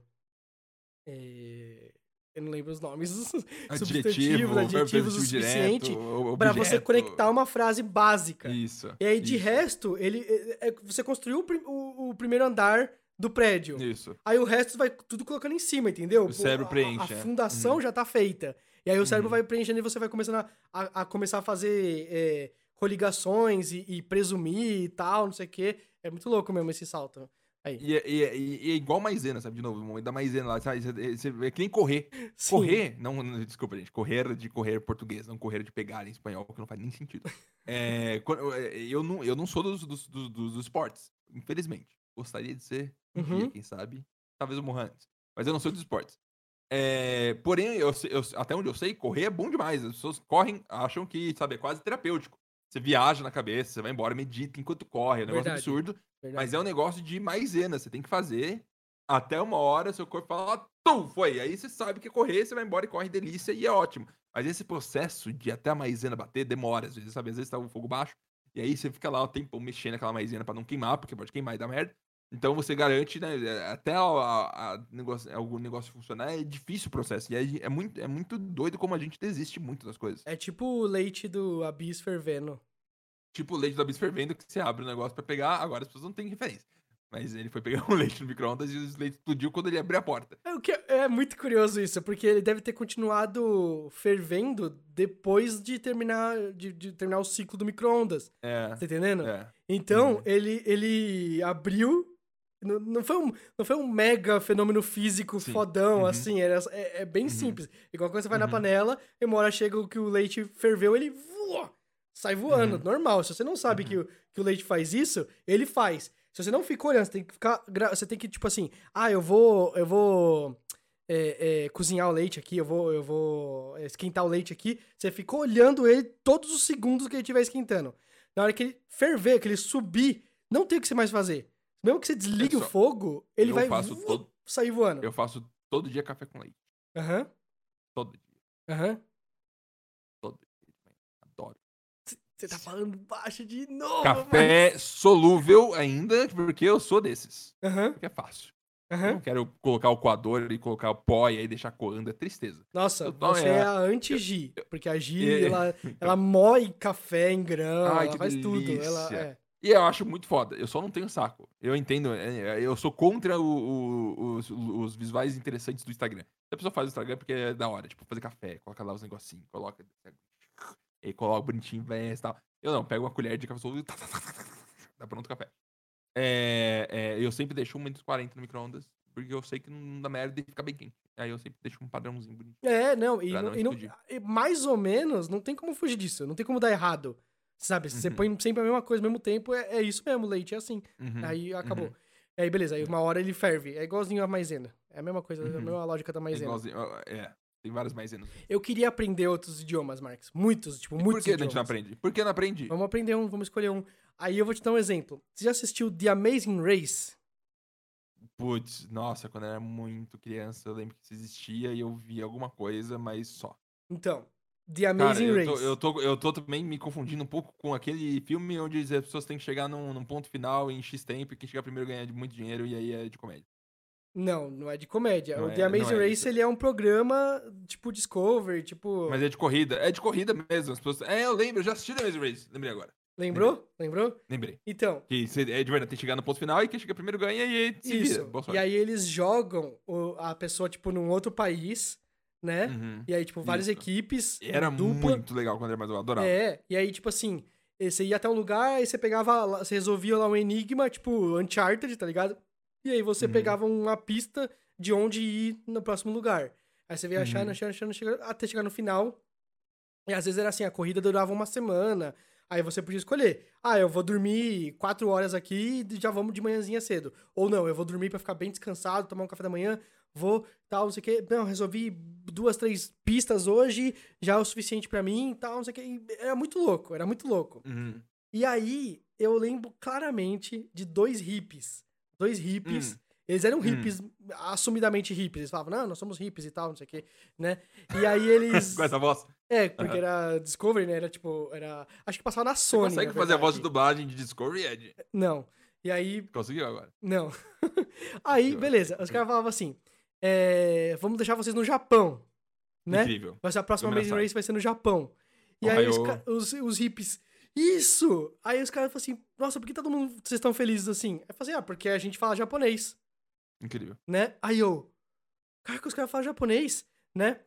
eu não lembro os nomes, *laughs* Adjetivo, adjetivos o suficiente pra você conectar uma frase básica. Isso. E aí, de isso, resto, ele é- é- você construiu o, o- primeiro andar do prédio. Isso. Aí o resto vai tudo colocando em cima, entendeu? O cérebro a- preenche, A, é. fundação Uhum. já tá feita. E aí o cérebro Uhum. vai preenchendo e você vai começando a, a- a começar a fazer é, coligações e, e presumir e tal, não sei o quê. É muito louco mesmo esse salto. Aí. E, é- e é- e é igual maisena, sabe? De novo, o momento da maisena lá, sabe? Você- É que nem correr. Sim. Correr, não, não- desculpa, gente. Correr de correr português, não correr de pegar em espanhol, que não faz nem sentido. *laughs* É, é, eu, não, eu não sou dos, dos, dos, dos esportes, infelizmente. Gostaria de ser um dia, Uhum. quem sabe. Talvez morra antes. Mas eu não sou dos esportes. É, porém, eu, eu- até onde eu sei, correr é bom demais. As pessoas correm, acham que, sabe, é quase terapêutico. Você viaja na cabeça, você vai embora, medita enquanto corre. É um negócio absurdo. Verdade. Mas é um negócio de maisena. Você tem que fazer até uma hora, seu corpo fala, tum, foi. Aí você sabe que é correr, você vai embora e corre delícia e é ótimo. Mas esse processo de até a maisena bater demora, às vezes, sabe? Às vezes tá o fogo baixo. E aí você fica lá o tempo mexendo aquela maisena pra não queimar, porque pode queimar e dar merda. Então você garante, né? Até a, a- a negócio, algum negócio funcionar é difícil o processo. E aí é muito, é muito doido como a gente desiste muito das coisas. É tipo o leite do Abyss fervendo. Tipo o leite do Abyss fervendo, que você abre o negócio pra pegar, agora as pessoas não têm referência. Mas ele foi pegar *laughs* um leite no micro-ondas e o leite explodiu quando ele abriu a porta. É, o que é, é muito curioso isso, porque ele deve ter continuado fervendo depois de terminar, de, de terminar o ciclo do micro-ondas. É. Tá entendendo? É. Então, Uhum. ele, ele abriu. Não, não, foi um, não foi um mega fenômeno físico Sim. fodão, Uhum. assim. Era, é, é bem Uhum. simples. Igual quando você vai na Uhum. panela, e uma hora chega o que o leite ferveu, ele voa, sai voando. Uhum. Normal. Se você não sabe que, o, que o leite faz isso, ele faz. Se você não fica olhando, você tem que ficar. Você tem que, tipo assim, ah, eu vou. Eu vou. é, é, cozinhar o leite aqui, eu vou, eu vou esquentar o leite aqui. Você fica olhando ele todos os segundos que ele estiver esquentando. Na hora que ele ferver, que ele subir, não tem o que você mais fazer. Mesmo que você desligue É o só- fogo, ele eu vai faço voa- todo- sair voando. Eu faço todo dia café com leite. Aham, Todo dia. aham. Todo dia. Adoro. Você tá falando baixo de novo, Café solúvel ainda, porque eu sou desses. mas- Aham, Porque é fácil. Eu aham. não quero colocar o coador e colocar o pó e aí deixar coando. É tristeza. Nossa, tô- você é, é a anti-Gi. Porque a Gi, *laughs* É, ela, ela moe café em grão, Ai, ela que faz tudo. Ela, delícia. é. E eu acho muito foda. Eu só não tenho saco. Eu entendo. é, é, Eu sou contra o- o- os, os visuais interessantes do Instagram. A pessoa faz o Instagram porque é da hora. Tipo, fazer café, coloca lá os negocinhos, coloca. E coloca bonitinho, veste e tal. Eu não, pego uma colher de café solúvel *laughs* e tá, dá pronto o café. É, é, eu sempre deixo 1 minuto e 40 no micro-ondas, porque eu sei que não dá merda e fica bem quente. Aí eu sempre deixo um padrãozinho bonito. É, não, e, não- não e não- e mais ou menos, não tem como fugir disso, não tem como dar errado. Sabe, você Uhum. põe sempre a mesma coisa ao mesmo tempo, é, é isso mesmo, o leite é assim. Uhum, Aí acabou. uhum. Aí beleza, aí uma hora ele ferve. É igualzinho a maisena. É a mesma coisa, é a Uhum. mesma lógica da É, maisena. igualzinho, ó, é, tem várias maizenas. Eu queria aprender outros idiomas, Marcos. Muitos, tipo, E muitos por que a idiomas. gente não aprende? Por que não aprende? Vamos aprender um, vamos escolher um. Aí eu vou te dar um exemplo. Você já assistiu The Amazing Race? Putz, nossa, quando eu era muito criança, eu lembro que isso existia e eu vi alguma coisa, mas só. Então, The Cara, Amazing eu Race. tô, eu, tô, eu tô também me confundindo um pouco com aquele filme onde as pessoas têm que chegar num, num ponto final em X tempo e quem chegar primeiro ganha muito dinheiro e aí é de comédia. Não, não é de comédia. Não o é- The Amazing é Race, isso. ele é um programa tipo Discovery, tipo... Mas é de corrida. É de corrida mesmo. As pessoas... É, eu lembro, eu já assisti The Amazing Race. Lembrei agora. Lembrou? Lembrou? Lembrei. Então, Que cê- é de verdade, tem que chegar no ponto final e quem chega primeiro ganha e se isso. vira. Boa E sorte. aí eles jogam o- a pessoa, tipo, num outro país, né? Uhum. E aí, tipo, várias Isso. equipes. Era dupla. muito legal quando era mais eu adorava. É, e aí, tipo assim, você ia até um lugar, aí você pegava, você resolvia lá um enigma, tipo, Uncharted, tá ligado? E aí você Uhum. pegava uma pista de onde ir no próximo lugar. Aí você ia achando, Uhum. achando, achando, até chegar no final. E às vezes era assim, a corrida durava uma semana, Aí você podia escolher. Ah, eu vou dormir quatro horas aqui e já vamos de manhãzinha cedo. Ou não, eu vou dormir pra ficar bem descansado, tomar um café da manhã, vou, tal, não sei o quê. Não, resolvi duas, três pistas hoje, já é o suficiente pra mim, tal, não sei o quê. Era muito louco, era muito louco. Uhum. E aí, eu lembro claramente de dois hippies. Dois hippies. Hum. Eles eram Hum. hippies, assumidamente hippies. Eles falavam, não, nós somos hippies e tal, não sei o quê, né? E aí eles... *laughs* Com essa voz. É, porque Aham. era Discovery, né? Era tipo, era... Acho que passava na Você Sony, consegue na fazer a voz de dublagem de Discovery, Ed? Não. E aí, Conseguiu agora. não. *laughs* aí, beleza. Os caras falavam assim, é, vamos deixar vocês no Japão, né? Incrível. Vai ser a próxima Amazing. Race vai ser no Japão. E aí os, os, os hippies, isso! Aí os caras falam assim, nossa, por que todo mundo, vocês estão felizes assim? Aí eu falei assim, ah, porque a gente fala japonês, Incrível. né? Aí eu, cara, que os caras falam japonês, né?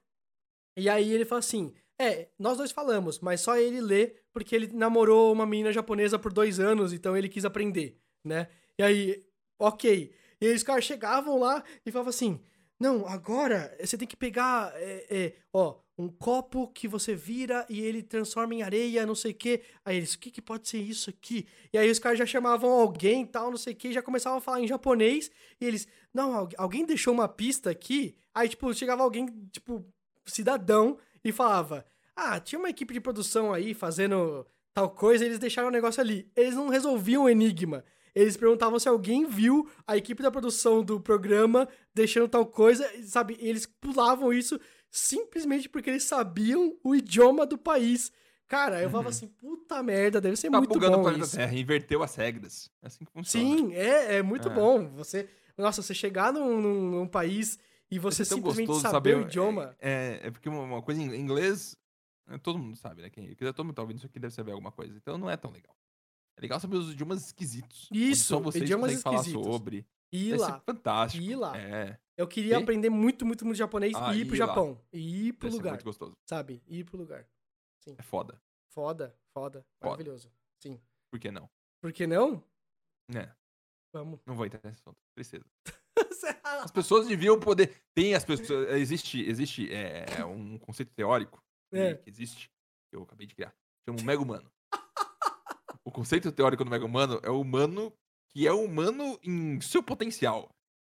E aí ele fala assim, é, nós dois falamos, mas só ele lê porque ele namorou uma menina japonesa por dois anos, então ele quis aprender, né? E aí, ok. E aí os caras chegavam lá e falavam assim, não, agora você tem que pegar, é, é, ó, um copo que você vira e ele transforma em areia, não sei o quê. Aí eles, o que, que pode ser isso aqui? E aí os caras já chamavam alguém tal, não sei o quê, já começavam a falar em japonês. E eles, não, algu- alguém deixou uma pista aqui. Aí, tipo, chegava alguém, tipo, cidadão e falava, ah, tinha uma equipe de produção aí fazendo tal coisa, eles deixaram o negócio ali. Eles não resolviam o enigma. Eles perguntavam se alguém viu a equipe da produção do programa deixando tal coisa, sabe? Eles pulavam isso simplesmente porque eles sabiam o idioma do país. Cara, eu falava assim, puta merda, deve ser Tá muito bugando o bom planeta isso. Terra, inverteu as regras. É assim que funciona. Sim, é, é muito É. bom. Você, nossa, você chegar num, num- num país e você tão simplesmente gostoso saber, o é- idioma. É, é porque uma, coisa em inglês, é, todo mundo sabe, né? Quem, todo mundo tá ouvindo isso aqui deve saber alguma coisa. Então não é tão legal. É legal saber os idiomas esquisitos. Isso, só vocês idiomas conseguem falar esquisitos. sobre. E ir Deve lá. fantástico. Ir lá. É, Eu queria Quê? aprender muito, muito, muito japonês Ah, e ir pro lá. Japão. E ir pro deve lugar, muito gostoso. sabe? Ir pro lugar. É foda. Foda, foda, maravilhoso. Sim. Por que não? Por que não? É, Vamos. não vou entrar nesse assunto. Tristeza. *laughs* As pessoas deviam poder. Tem as pessoas. Existe, existe é, um conceito teórico É. que existe, que eu acabei de criar. Chama o Mega Humano. O conceito teórico do Mega Humano é o humano que é humano em seu potencial.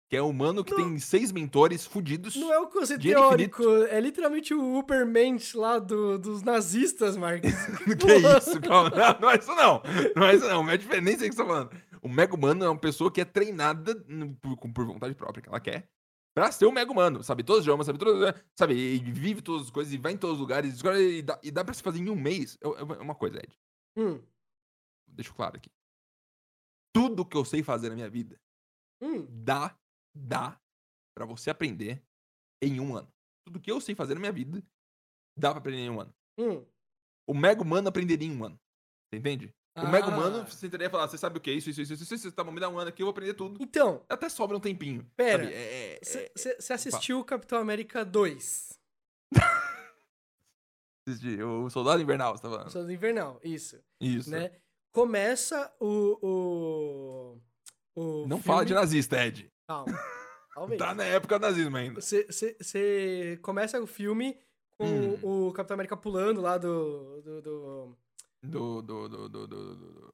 Que é o humano que Não. tem seis mentores fudidos. Não é o conceito teórico, é literalmente o Ubermensch lá do- dos nazistas, Marcos. *laughs* que é isso? Calma. Não, não é isso não. Não é isso não. É diferente. Nem sei o que você tá falando. O Mega Humano é uma pessoa que é treinada por, por vontade própria, que ela quer. Pra ser um Mega Humano. Sabe todos os idiomas, sabe todas. Sabe, e vive todas as coisas, e vai em todos os lugares. E dá, e dá pra se fazer em um mês. É é uma coisa, Ed. Hum, Deixa claro aqui. Tudo que eu sei fazer na minha vida hum. dá, dá pra você aprender em um ano. Tudo que eu sei fazer na minha vida dá pra aprender em um ano. Hum. O Mega Humano aprenderia em um ano. Você entende? O Mega Humano, Ah. você tentaria falar, você sabe o que é isso, isso, isso, isso, isso, tá bom, me dá um ano aqui, eu vou aprender tudo. Então, Até sobra um tempinho. Pera, sabe? É, é, é, você assistiu o Capitão América 2? *laughs* assisti, o Soldado Invernal, você tá falando. Soldado Invernal, isso. Isso. Né? Começa o. o, o Não filme- fala de nazista, Ed. Calma. *laughs* Talvez. Tá na época do nazismo ainda. Você começa o filme com Hum. o Capitão América pulando lá do, do, do, Do, do, do, do, do, do- do-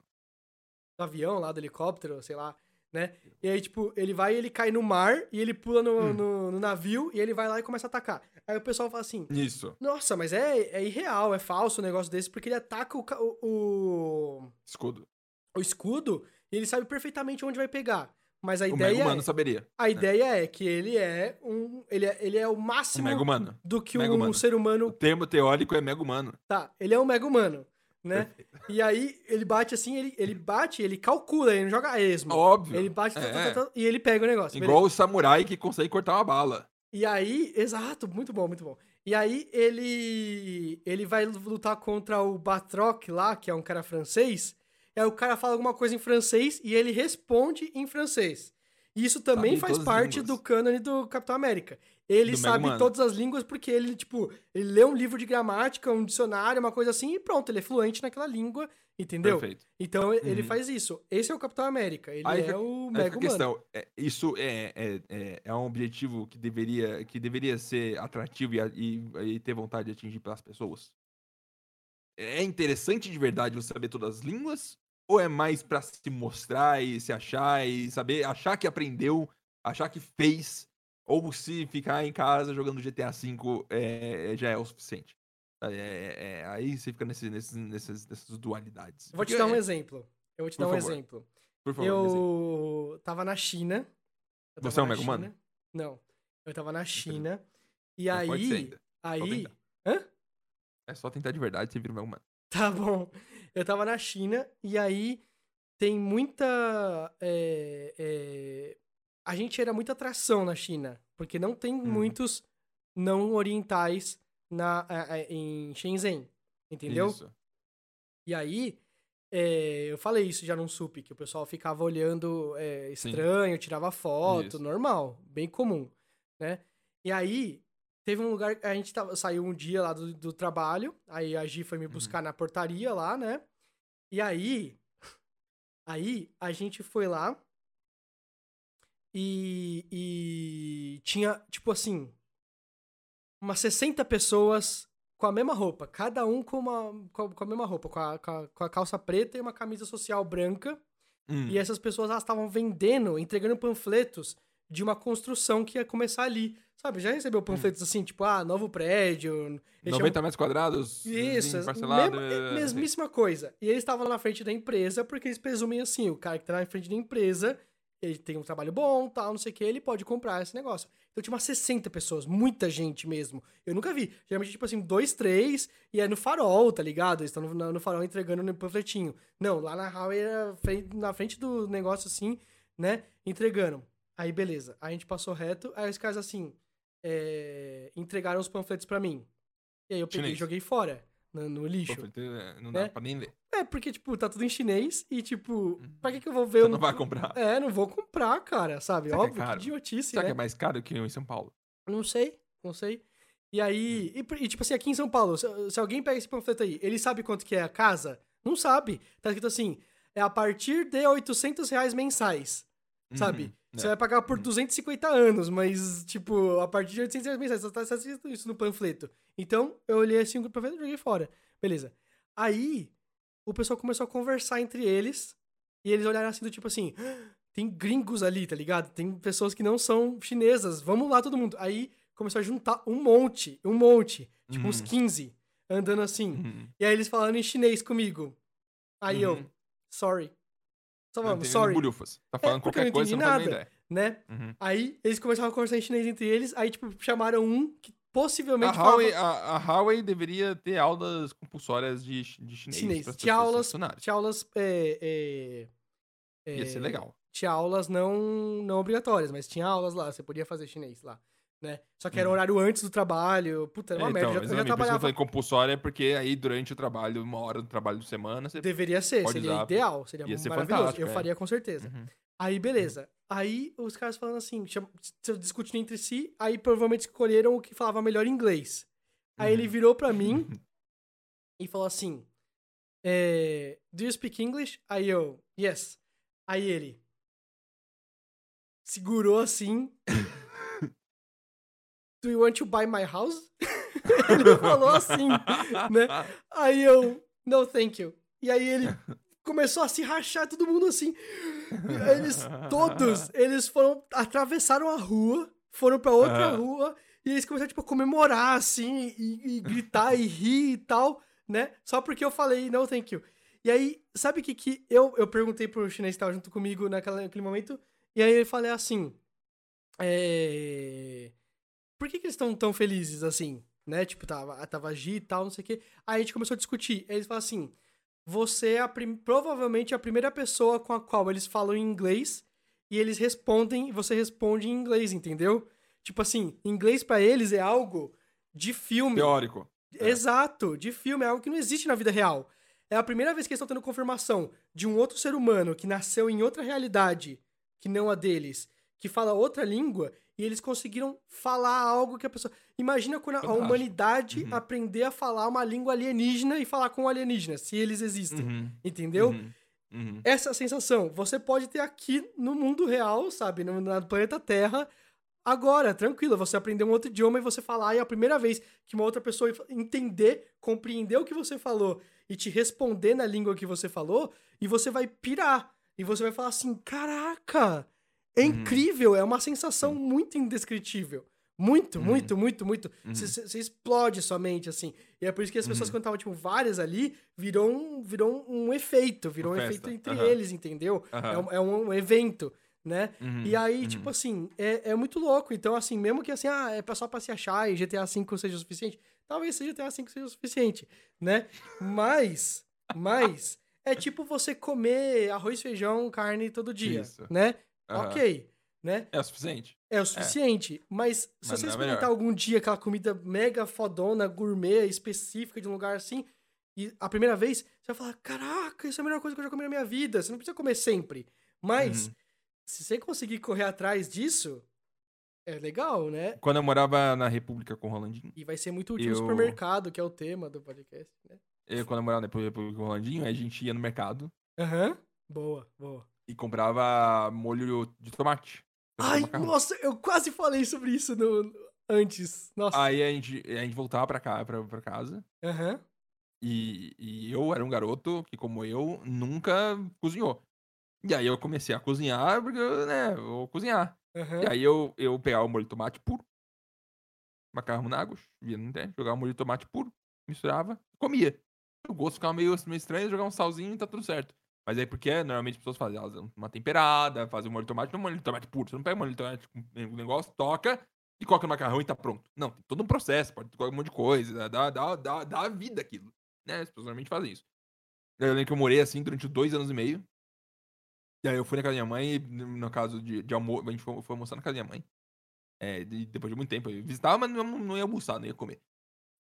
do avião, lá do helicóptero, sei lá, né? E aí, tipo, ele vai e ele cai no mar e ele pula no, Hum. no, no navio e ele vai lá e começa a atacar. Aí o pessoal fala assim: Isso. Nossa, mas é, é irreal, é falso um negócio desse, porque ele ataca o, o, o, Escudo. o escudo e ele sabe perfeitamente onde vai pegar. Mas a o Mega ideia, Humano é, saberia. a ideia é que ele é um. Ele é, ele é o O máximo Humano. do que um humano. ser O humano termo teórico é Mega Humano. Tá, ele é um mega humano, né? Perfeito. E aí ele bate assim, ele, ele bate, ele calcula, ele não joga esmo. Óbvio. Ele bate tá, tá, É. tá, tá, e ele pega o negócio. Igual o samurai que consegue cortar uma bala. beleza. E aí, exato, muito bom, muito bom. E aí ele ele vai lutar contra o Batroc lá, que é um cara francês. E aí o cara fala alguma coisa em francês e ele responde em francês. Isso também Sabe faz parte do cânone do Capitão América. Ele Do sabe todas as línguas porque ele, tipo, ele lê um livro de gramática, um dicionário, uma coisa assim, e pronto, ele é fluente naquela língua, entendeu? Perfeito. Então ele Uhum. faz isso. Esse é o Capitão América. Ele Aí é o Aí Mega questão, é, isso é, é, é, é um objetivo que deveria, que deveria ser atrativo e, e, e ter vontade de atingir pelas pessoas? é interessante de verdade você saber todas as línguas? Ou é mais pra se mostrar e se achar e saber, achar que aprendeu, achar que fez? Ou se ficar em casa jogando GTA V é, já é o suficiente? É, é, é, aí você fica nesse, nesse, nessas, nessas dualidades. Vou te dar um exemplo. Eu vou te Por dar um favor. exemplo. Por favor, me exemplo. Eu tava na China. Eu Você tava é um Mega Humano? Não. Eu tava na China. E Não pode ser aí. ainda. Aí. Hã? É só tentar de verdade, você vira um Mega Humano. Tá bom. Eu tava na China e aí tem muita. é, é, A gente era muita atração na China, porque não tem Uhum. muitos não orientais na, a- a- em Shenzhen. Entendeu? Isso. E aí, é, eu falei isso já num sup, que o pessoal ficava olhando é, Sim. estranho, tirava foto, Isso. normal, bem comum, né? E aí, teve um lugar, a gente tava, saiu um dia lá do, do trabalho, aí a Gi Uhum. foi me buscar na portaria lá, né? E aí, aí a gente foi lá e, e tinha, tipo assim, umas 60 pessoas com a mesma roupa, cada um com, uma, com, a, com a mesma roupa, com a, com, a, com a calça preta e uma camisa social branca. Hum. E essas pessoas elas estavam vendendo, entregando panfletos de uma construção que ia começar ali. Sabe, já recebeu panfletos assim, tipo, ah, novo prédio. eles 90 metros quadrados? isso, sim, parcelado. mesma- é, é, mesmíssima coisa. E eles estavam lá na frente da empresa porque eles presumem assim, o cara que tá na frente da empresa, ele tem um trabalho bom, tal, não sei o que, ele pode comprar esse negócio. Então tinha umas 60 pessoas, muita gente mesmo. Eu nunca vi. Geralmente, tipo assim, dois, três, e é no farol, tá ligado? Eles estão no, no farol entregando no panfletinho. Não, lá na Huawei era frente- na frente do negócio assim, né? Entregando. Aí, beleza. Aí a gente passou reto, aí os caras assim, é, entregaram os panfletos pra mim. E aí eu peguei e Chinês. joguei fora, no, no lixo. Panfleto, é, Não dá né? pra nem ler. É, porque, tipo, tá tudo em chinês e, tipo, pra que que eu vou ver? Você um- não vai comprar. É, não vou comprar, cara, sabe? Será que é Óbvio, que, caro? idiotice, Será né? que é mais caro que em São Paulo? Não sei, não sei. E aí, Hum. e, e, tipo assim, aqui em São Paulo, se, se alguém pega esse panfleto aí, ele sabe quanto que é a casa? Não sabe. Tá escrito assim, é a partir de 800 reais mensais, sabe? Uhum, Você é. vai pagar por Uhum. 250 anos, mas, tipo, a partir de 800 reais mensais, só tá escrito isso no panfleto. Então, eu olhei assim o panfleto e joguei fora. Beleza. Aí, o pessoal começou a conversar entre eles, e eles olharam assim, do tipo assim, "Ah, tem gringos ali, tá ligado? Tem pessoas que não são chinesas, vamos lá todo mundo. Aí, começou a juntar um monte, um monte, tipo uns Uhum. 15, andando assim. Uhum. E aí eles falando em chinês comigo. Aí eu, Uhum. sorry. Só falando, sorry, bulhufas. Tá falando porque eu qualquer coisa, não nada. ideia. né? Uhum. Aí eles começaram a conversar em chinês entre eles, aí, tipo, chamaram um que A possivelmente falava Huawei, a, a Huawei deveria ter aulas compulsórias de, de chinês. chinês. Tinha aulas, tinha aulas, é, é, Ia ser é, legal. Tinha aulas não, não obrigatórias, mas tinha aulas lá, você podia fazer chinês lá, né? Só que era Uhum. horário antes do trabalho, puta, era uma É, merda, então, eu já- eu já por isso trabalhava... falei compulsória, porque aí durante o trabalho, uma hora do trabalho de semana, você... Deveria ser, seria usar, ideal, seria ia ser maravilhoso, eu é. faria com certeza. Uhum. Aí, beleza. Aí, os caras falando assim, discutindo entre si, aí provavelmente escolheram o que falava melhor inglês. Aí ele Uhum. virou pra mim *laughs* e falou assim, é, do you speak English? Aí eu, yes. Aí ele segurou assim, *laughs* do you want to buy my house? *laughs* ele falou assim, né? Aí eu, no thank you. E aí ele começou a se rachar, todo mundo assim. Eles todos, eles foram, atravessaram a rua, foram pra outra Aham. rua, e eles começaram, tipo, a comemorar, assim, e, e gritar e rir e tal, né? Só porque eu falei, no thank you. E aí, sabe o que que eu, eu perguntei pro chinês que tava junto comigo naquela, naquele momento, e aí eu falei assim, é... Por que que eles estão tão felizes assim, né? Tipo, tava, tava Gi e tal, não sei o quê. Aí a gente começou a discutir. Aí eles falaram assim, você é a provavelmente a primeira pessoa com a qual eles falam em inglês e eles respondem, e você responde em inglês, entendeu? Tipo assim, inglês pra eles é algo de filme. Teórico. É. Exato, de filme, é algo que não existe na vida real. É a primeira vez que eles estão tendo confirmação de um outro ser humano que nasceu em outra realidade que não a deles, que fala outra língua, e eles conseguiram falar algo que a pessoa. Imagina quando a- a humanidade Uhum. aprender a falar uma língua alienígena e falar com alienígenas, se eles existem. Uhum. Entendeu? Uhum. Uhum. Essa sensação você pode ter aqui no mundo real, sabe? No, no planeta Terra, agora, tranquilo, você aprender um outro idioma e você falar, e é a primeira vez que uma outra pessoa entender, compreender o que você falou e te responder na língua que você falou, e você vai pirar. E você vai falar assim: caraca, é Uhum. incrível, é uma sensação muito indescritível. Muito, Uhum. muito, muito, muito. Uhum. Você você explode sua mente, assim. E é por isso que as pessoas, Uhum. quando estavam, tipo, várias ali, virou um, virou um efeito. Virou um efeito entre eles, entendeu? É, um, é um evento, né? Uhum, E aí, uhum. tipo assim, é, é muito louco. Então, assim, mesmo que assim, ah, é só pra se achar e GTA V seja o suficiente, talvez seja GTA V seja o suficiente, né? Mas, mas, é tipo você comer arroz, feijão, carne todo dia, né? Aham. Ok, né? É o suficiente. É o suficiente. Mas se Mas você é experimentar melhor. algum dia aquela comida mega fodona, gourmet, específica de um lugar assim, e a primeira vez, você vai falar: caraca, isso é a melhor coisa que eu já comi na minha vida. Você não precisa comer sempre. Mas, Uhum. se você conseguir correr atrás disso, é legal, né? Quando eu morava na República com o Rolandinho, E vai ser muito útil Eu- no supermercado, que é o tema do podcast, né? eu, quando eu morava na República com o Rolandinho, a gente ia no mercado Aham. Boa, boa. E comprava molho de tomate. Ai, macarrão. nossa, eu quase falei sobre isso no, antes. Nossa. Aí a gente, a gente voltava pra cá, pra, pra casa. Aham. E, e eu era um garoto que, como eu, nunca cozinhou. E aí eu comecei a cozinhar, porque, né, vou cozinhar. Aham. E aí eu, eu pegava o molho de tomate puro, macarrão na água, via no internet, jogava o molho de tomate puro, misturava, comia. O gosto ficava meio, meio estranho, jogava um salzinho e tá tudo certo. Mas aí porque normalmente as pessoas fazem, elas uma temperada, fazem o molho de tomate, não é molho de tomate puro. Você não pega o molho de tomate com o negócio, toca e coloca no macarrão e tá pronto. Não, tem todo um processo, pode colocar um monte de coisa, dá, dá, dá, dá vida aquilo. Né? As pessoas normalmente fazem isso. Eu lembro que eu morei assim durante dois anos e meio. E aí eu fui na casa da minha mãe, no caso de, de almoço, a gente foi, foi almoçar na casa da minha mãe. É, de- depois de muito tempo. Eu visitava, mas não, não ia almoçar, não ia comer.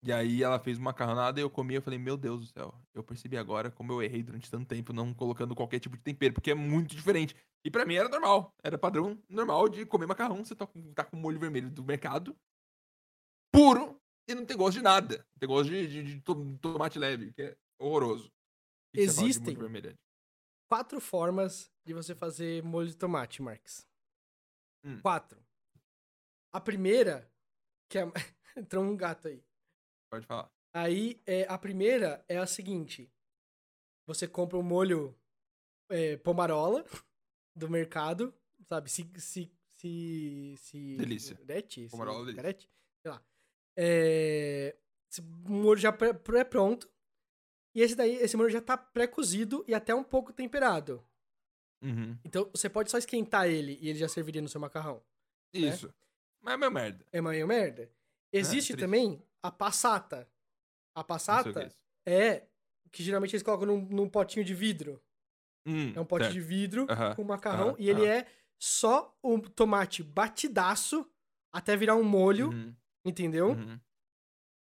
E aí ela fez uma macarronada e eu comi, eu falei, meu Deus do céu, eu percebi agora como eu errei durante tanto tempo não colocando qualquer tipo de tempero, porque é muito diferente. E pra mim era normal, era padrão normal de comer macarrão, você tá com, tá com molho vermelho do mercado, puro, e não tem gosto de nada. Tem gosto de, de- de to- tomate leve, que é horroroso. Que Existem. quatro formas de você fazer molho de tomate, Marx. Hum. Quatro. A primeira, que é. *laughs* Entrou um gato aí. Pode falar. Aí, é, a primeira é a seguinte: você compra um molho é, pomarola do mercado, sabe? Se. se, se, se Delícia. Garete? Pomarola, se, delícia. Sei lá. É, esse molho já pré- pré-pronto. E esse daí, esse molho já tá pré-cozido e até um pouco temperado. Uhum. Então você pode só esquentar ele e ele já serviria no seu macarrão. Isso. Mas é meu merda. É meio merda. Existe triste. também a passata. A passata é é que geralmente eles colocam num, num potinho de vidro. Hum, É um pote certo. de vidro com macarrão e ele é só o tomate batidaço até virar um molho, Uhum, entendeu? uhum,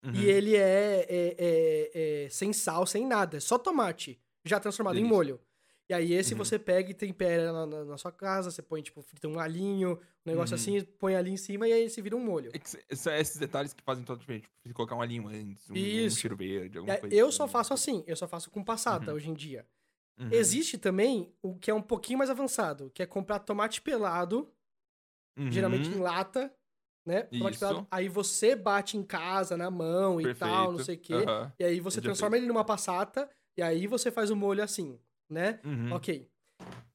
uhum. E ele é, é- é- é sem sal, sem nada. É só tomate já transformado em molho. E aí esse Uhum. você pega e tempera na, na- na sua casa, você põe, tipo, frita um alinho, um negócio Uhum. assim, põe ali em cima e aí esse vira um molho. É se- são esses detalhes que fazem toda a diferença. Tipo, se colocar um alinho antes, um, um Isso. cheiro verde, alguma aí, coisa eu só faço assim, eu só faço com passata Uhum. hoje em dia. Uhum. Existe também o que é um pouquinho mais avançado, que é comprar tomate pelado, geralmente em Uhum, lata, né? Pelado. Aí você bate em casa, na mão e tal, não perfeito. sei o quê. E aí você transforma ele numa passata e aí você faz o molho assim, né? uhum. Ok.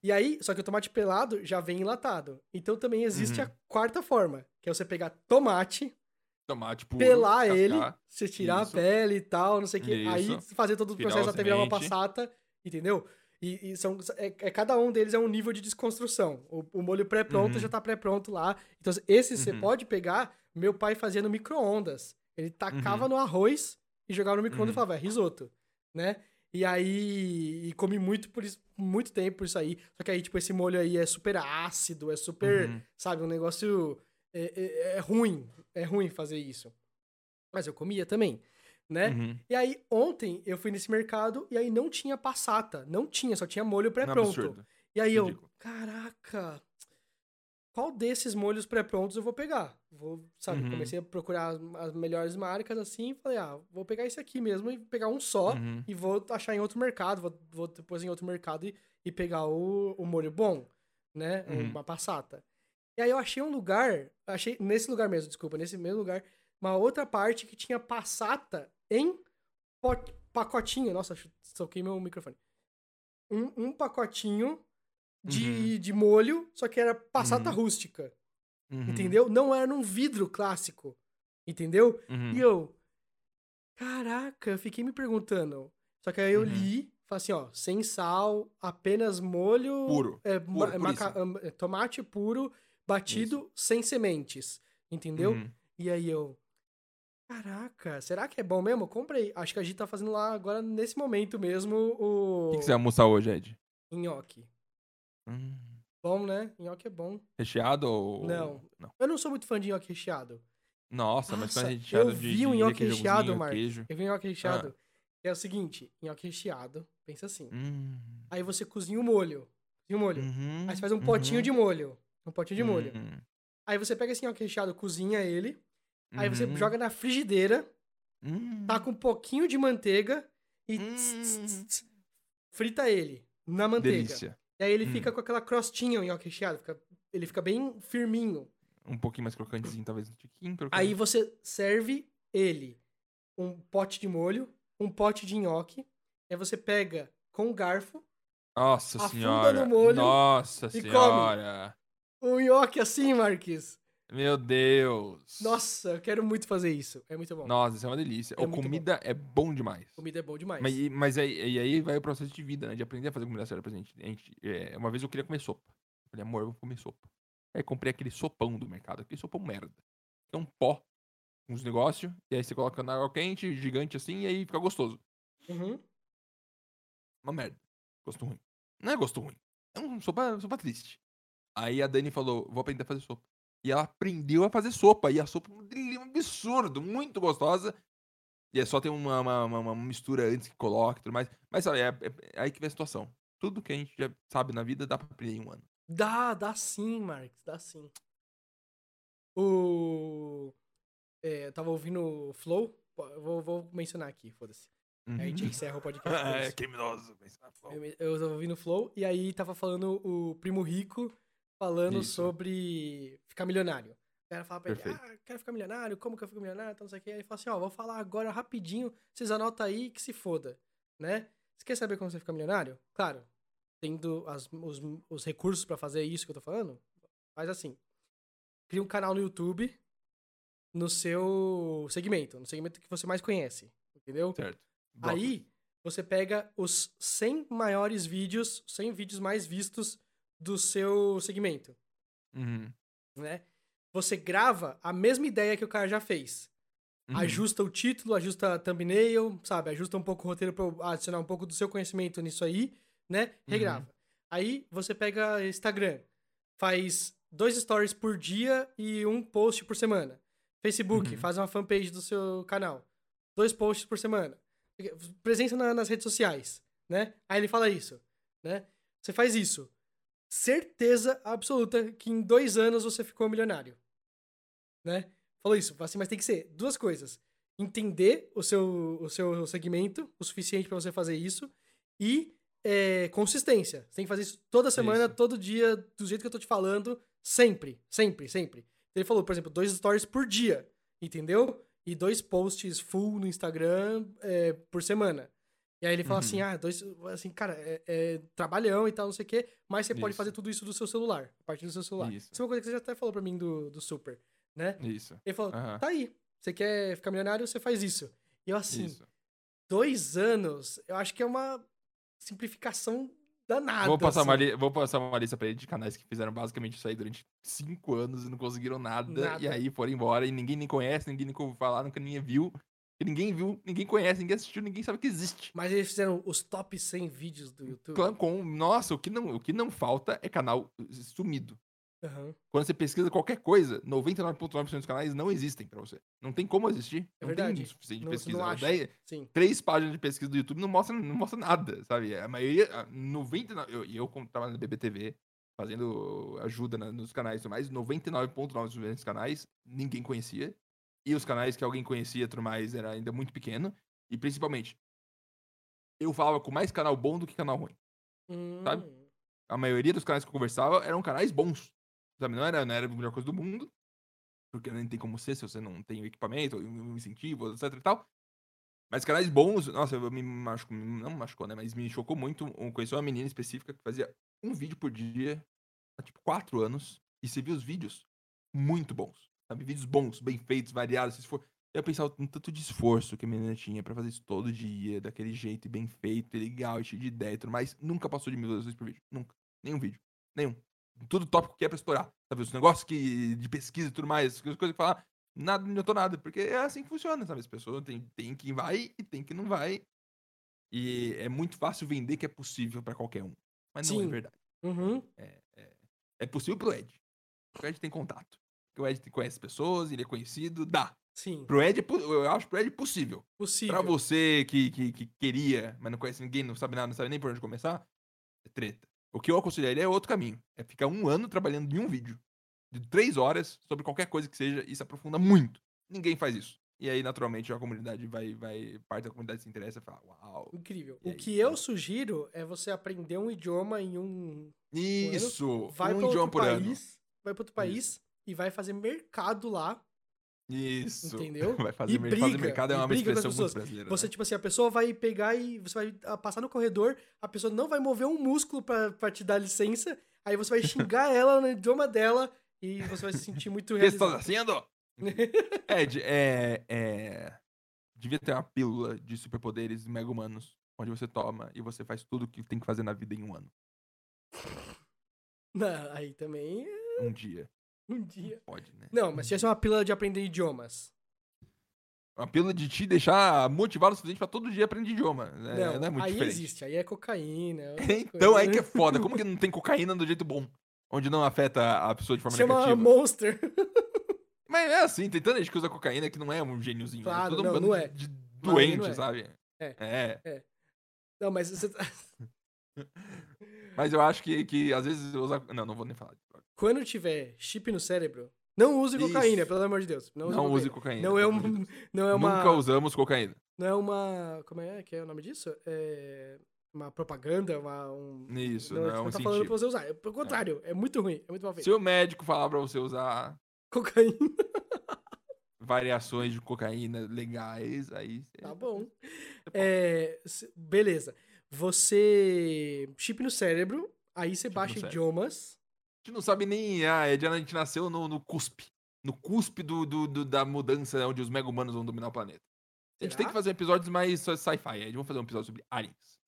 E aí, só que o tomate pelado já vem enlatado. Então também existe Uhum. a quarta forma, que é você pegar tomate, Tomate puro. pelar ele, descascar. você tirar Isso. a pele e tal, não sei o quê. Aí fazer todo o processo até virar uma passata, entendeu? E, e são, é, é- cada um deles é um nível de desconstrução. O, o molho pré-pronto Uhum. já tá pré-pronto lá. Então, esse você Uhum. pode pegar. Meu pai fazia no micro-ondas. Ele tacava Uhum. no arroz e jogava no micro-ondas Uhum. e falava, é risoto, né? E aí, e comi muito por isso, muito tempo por isso aí. Só que aí, tipo, esse molho aí é super ácido, é super, Uhum. sabe, um negócio é, é- é ruim, é ruim fazer isso. Mas eu comia também, né? Uhum. E aí, ontem eu fui nesse mercado e aí não tinha passata, não tinha, só tinha molho é pré-pronto. E aí eu, Ridículo. caraca, qual desses molhos pré-prontos eu vou pegar? Vou, sabe, Uhum. comecei a procurar as, as melhores marcas assim, falei, ah, vou pegar esse aqui mesmo e pegar um só Uhum. e vou achar em outro mercado, vou, vou depois em outro mercado e, e pegar o, o molho bom, né? Uhum. Uma passata. E aí eu achei um lugar, achei nesse lugar mesmo, desculpa, nesse mesmo lugar, uma outra parte que tinha passata em pot- pacotinho. Nossa, soquei meu microfone. Um, um pacotinho de, de molho, só que era passata Uhum. rústica. Uhum, Entendeu? Não era num vidro clássico. Entendeu? uhum. E eu. Caraca, eu fiquei me perguntando. Só que aí eu Uhum. li, falei assim, ó, sem sal, apenas molho. Puro, é, puro, maca- é, tomate puro, batido, sem sementes. Entendeu? Uhum. E aí eu. Caraca, será que é bom mesmo? Eu comprei. Acho que a gente tá fazendo lá agora, nesse momento mesmo, o. O que, que você vai almoçar hoje, Ed? Nhoque. Hum, Bom, né? Nhoque é bom. recheado ou. Não. Não. Eu não sou muito fã de nhoque recheado. Nossa, mas Nossa, é recheado eu de, vi um de nhoque recheado, queijo. Eu vi nhoque recheado. que É o seguinte, nhoque recheado, pensa assim. Hum. Aí você cozinha o molho. Cozinha o molho. Uhum, Aí você faz um potinho uhum, de molho. Um potinho de molho. uhum, Aí você pega esse nhoque recheado, cozinha ele. Aí você uhum, joga na frigideira, hum, taca um pouquinho de manteiga e Hum. tss, tss, tss, frita ele na manteiga. Delícia. E aí ele Hum. fica com aquela crostinha, o nhoque recheado. fica- ele fica bem firminho. Um pouquinho mais crocantezinho, talvez um tiquinho crocante. Aí você serve ele um pote de molho, um pote de nhoque. Aí você pega com um garfo Nossa afunda senhora. no molho Nossa e come. senhora. o nhoque assim, Marques. Meu Deus. Nossa, eu quero muito fazer isso. É muito bom. Nossa, isso é uma delícia. É Ô, muito bom. comida é bom demais. Comida é bom demais. Mas, mas aí, e aí vai o processo de vida, né? De aprender a fazer comida séria pra gente. A gente é, uma vez eu queria comer sopa. Eu falei, amor, eu vou comer sopa. Aí comprei aquele sopão do mercado, aquele sopão merda. É um pó, uns negócios, e aí você coloca na água quente, gigante assim, e aí fica gostoso. Uhum. Uma merda. Gosto ruim. Não é gosto ruim. É um sopa, sopa triste. Aí a Dani falou, vou aprender a fazer sopa. E ela aprendeu a fazer sopa. E a sopa é um absurdo, muito gostosa. E é só ter uma, uma, uma- mistura antes que coloque e tudo mais. Mas sabe, é, é- é aí que vem a situação. Tudo que a gente já sabe na vida dá pra aprender em um ano. Dá, dá sim, Marques, dá sim. O. É, eu tava ouvindo o Flow. Vou, vou mencionar aqui, foda-se. Aí a gente encerra o podcast. *laughs* é isso. criminoso. Eu, eu tava ouvindo o Flow e aí tava falando o Primo Rico falando Isso. sobre ficar milionário. O cara fala pra ele, Perfeito. ah, quero ficar milionário, como que eu fico milionário, então não sei o que. Aí ele fala assim, ó, vou falar agora rapidinho, vocês anotam aí que se foda, né? Você quer saber como você fica milionário? Claro, tendo as- os, os recursos pra fazer isso que eu tô falando, faz assim. Cria um canal no YouTube no seu segmento, no segmento que você mais conhece, entendeu? Certo. Aí, você pega os 100 maiores vídeos, 100 vídeos mais vistos do seu segmento, Uhum, né? Você grava a mesma ideia que o cara já fez. uhum. Ajusta o título, ajusta a thumbnail, sabe? Ajusta um pouco o roteiro pra adicionar um pouco do seu conhecimento nisso aí, né? Regrava. Aí, você pega Instagram, faz dois stories por dia e um post por semana. Facebook, Uhum. faz uma fanpage do seu canal. Dois posts por semana. Presença na- nas redes sociais, né? Aí ele fala isso, né? Você faz isso. Certeza absoluta que em dois anos você ficou milionário, né? Falou isso, assim, mas tem que ser duas coisas. Entender o seu, o seu segmento o suficiente pra você fazer isso e é, consistência. Você tem que fazer isso toda semana, Isso. todo dia, do jeito que eu tô te falando, sempre, sempre, sempre. Ele falou, por exemplo, dois stories por dia, entendeu? E dois posts full no Instagram é, por semana. E aí ele fala Uhum. assim, ah, dois, assim, cara, é, é trabalhão e tal, não sei o quê, mas você pode Isso. fazer tudo isso do seu celular, a partir do seu celular. Isso. Isso é uma coisa que você já até falou pra mim do, do Super, né? Isso. Ele falou, Aham. tá aí, você quer ficar milionário, você faz isso. E eu assim, Isso. dois anos, eu acho que é uma simplificação danada. Vou passar, uma assim. li- vou passar uma lista pra ele de canais que fizeram basicamente isso aí durante cinco anos e não conseguiram nada, Nada. E aí foram embora e ninguém nem conhece, ninguém nunca ouviu falar, nunca ninguém viu. E ninguém viu, ninguém conhece, ninguém assistiu, ninguém sabe que existe. Mas eles fizeram os top 100 vídeos do YouTube. Clã com, nossa, o que, não, o que não falta é canal sumido. Aham. Quando você pesquisa qualquer coisa, 99,9% dos canais não existem pra você. Não tem como existir. É não verdade. tem suficiente de Não- pesquisa. não acha. ideia- Sim. três páginas de pesquisa do YouTube não mostra, não mostra nada, sabe? A maioria, a 99, eu, eu como trabalho na BBTV, fazendo ajuda na- nos canais e tudo mais, 99.9% dos canais ninguém conhecia. E os canais que alguém conhecia e tudo mais era ainda muito pequeno. E principalmente, eu falava com mais canal bom do que canal ruim. Sabe? Hum, A maioria dos canais que eu conversava eram canais bons. Sabe? Não era, não era a melhor coisa do mundo. Porque nem tem como ser se você não tem o equipamento, o incentivo, etc e tal. Mas canais bons, nossa, eu me machucou, não me machucou, né? Mas me chocou muito. Eu conheci uma menina específica que fazia um vídeo por dia há tipo quatro anos. E você viu os vídeos muito bons. Sabe? Vídeos bons, bem feitos, variados. Se for... Eu pensava no tanto de esforço que a menina tinha pra fazer isso todo dia, daquele jeito, e bem feito, e legal, e cheio de ideia e tudo mais. Nunca passou de mil visualizações por vídeo. Nunca. Nenhum vídeo. Nenhum. Tudo tópico que é pra explorar. Sabe? Os negócios que, de pesquisa e tudo mais, coisas que falar. Nada, não adiantou nada. Porque é assim que funciona, sabe? As pessoas tem, tem quem vai e tem quem não vai. E é muito fácil vender que é possível pra qualquer um. Mas não é Sim. verdade. Uhum. É, é, é possível pro Ed. O Ed tem contato. Porque o Ed conhece pessoas, ele é conhecido, dá. Sim. Pro Ed, é eu acho pro Ed possível. Possível. Pra você que, que, que queria, mas não conhece ninguém, não sabe nada, não sabe nem por onde começar, é treta. O que eu aconselharia é outro caminho. É ficar um ano trabalhando em um vídeo. De três horas, sobre qualquer coisa que seja, e se aprofunda muito. Ninguém faz isso. E aí, naturalmente, a comunidade vai, vai parte da comunidade se interessa e fala, uau. Incrível. O aí, que eu né? sugiro é você aprender um idioma em um. Isso! Vai um idioma outro por ano. país. Vai pra outro país e vai fazer mercado lá. Isso. Entendeu? *laughs* Vai fazer, E mer- fazer briga, mercado é uma briga expressão muito brasileira. Você, né? tipo assim, a pessoa vai pegar e você vai ah, passar no corredor, a pessoa não vai mover um músculo pra, pra te dar licença, aí você vai xingar *laughs* ela no idioma dela e você vai se sentir muito O que você realizado. fazendo? *laughs* Ed, é, é. Devia ter uma pílula de superpoderes mega humanos, onde você toma e você faz tudo o que tem que fazer na vida em um ano. Não, aí também, Um dia. *laughs* um dia. Pode, né? Não, mas se tivesse uma pílula de aprender idiomas. Uma pílula de te deixar motivado o suficiente pra todo dia aprender idioma. né? não, não é muito aí diferente. existe, aí é cocaína. *laughs* é Então coisas. aí que é foda. Como *laughs* que não tem cocaína do jeito bom? Onde não afeta a pessoa de forma Chama negativa. Monster. Mas é assim, tem tanta gente que usa cocaína que não é um gêniozinho. Claro, é todo um não, bando não é. de não doente, é. sabe? É. É. Não, mas você tá- Mas eu acho que, que às vezes usa. Não, não vou nem falar. Quando tiver chip no cérebro, não use cocaína, Isso. pelo amor de Deus. Não, Não, use use cocaína. cocaína. Não é, um, Deus. *laughs* não é uma. Nunca usamos cocaína. Não é uma. Como é que é o nome disso? É. Uma propaganda, uma. Um... Isso, não, não, é não um tá falando pra você usar. É, Pelo contrário, é muito ruim, é muito mal feito. Se o médico falar pra você usar Cocaína, *laughs* variações de cocaína legais, aí. tá bom. É, se- beleza. Você. Chip no cérebro, aí você no baixa idiomas. A gente não sabe nem. Ah, Ed, a gente nasceu no, no cuspe. No cuspe do, do- do- da mudança onde os mega humanos vão dominar o planeta. A gente Será? tem que fazer episódios mais sci-fi. Ed. Vamos fazer um episódio sobre aliens.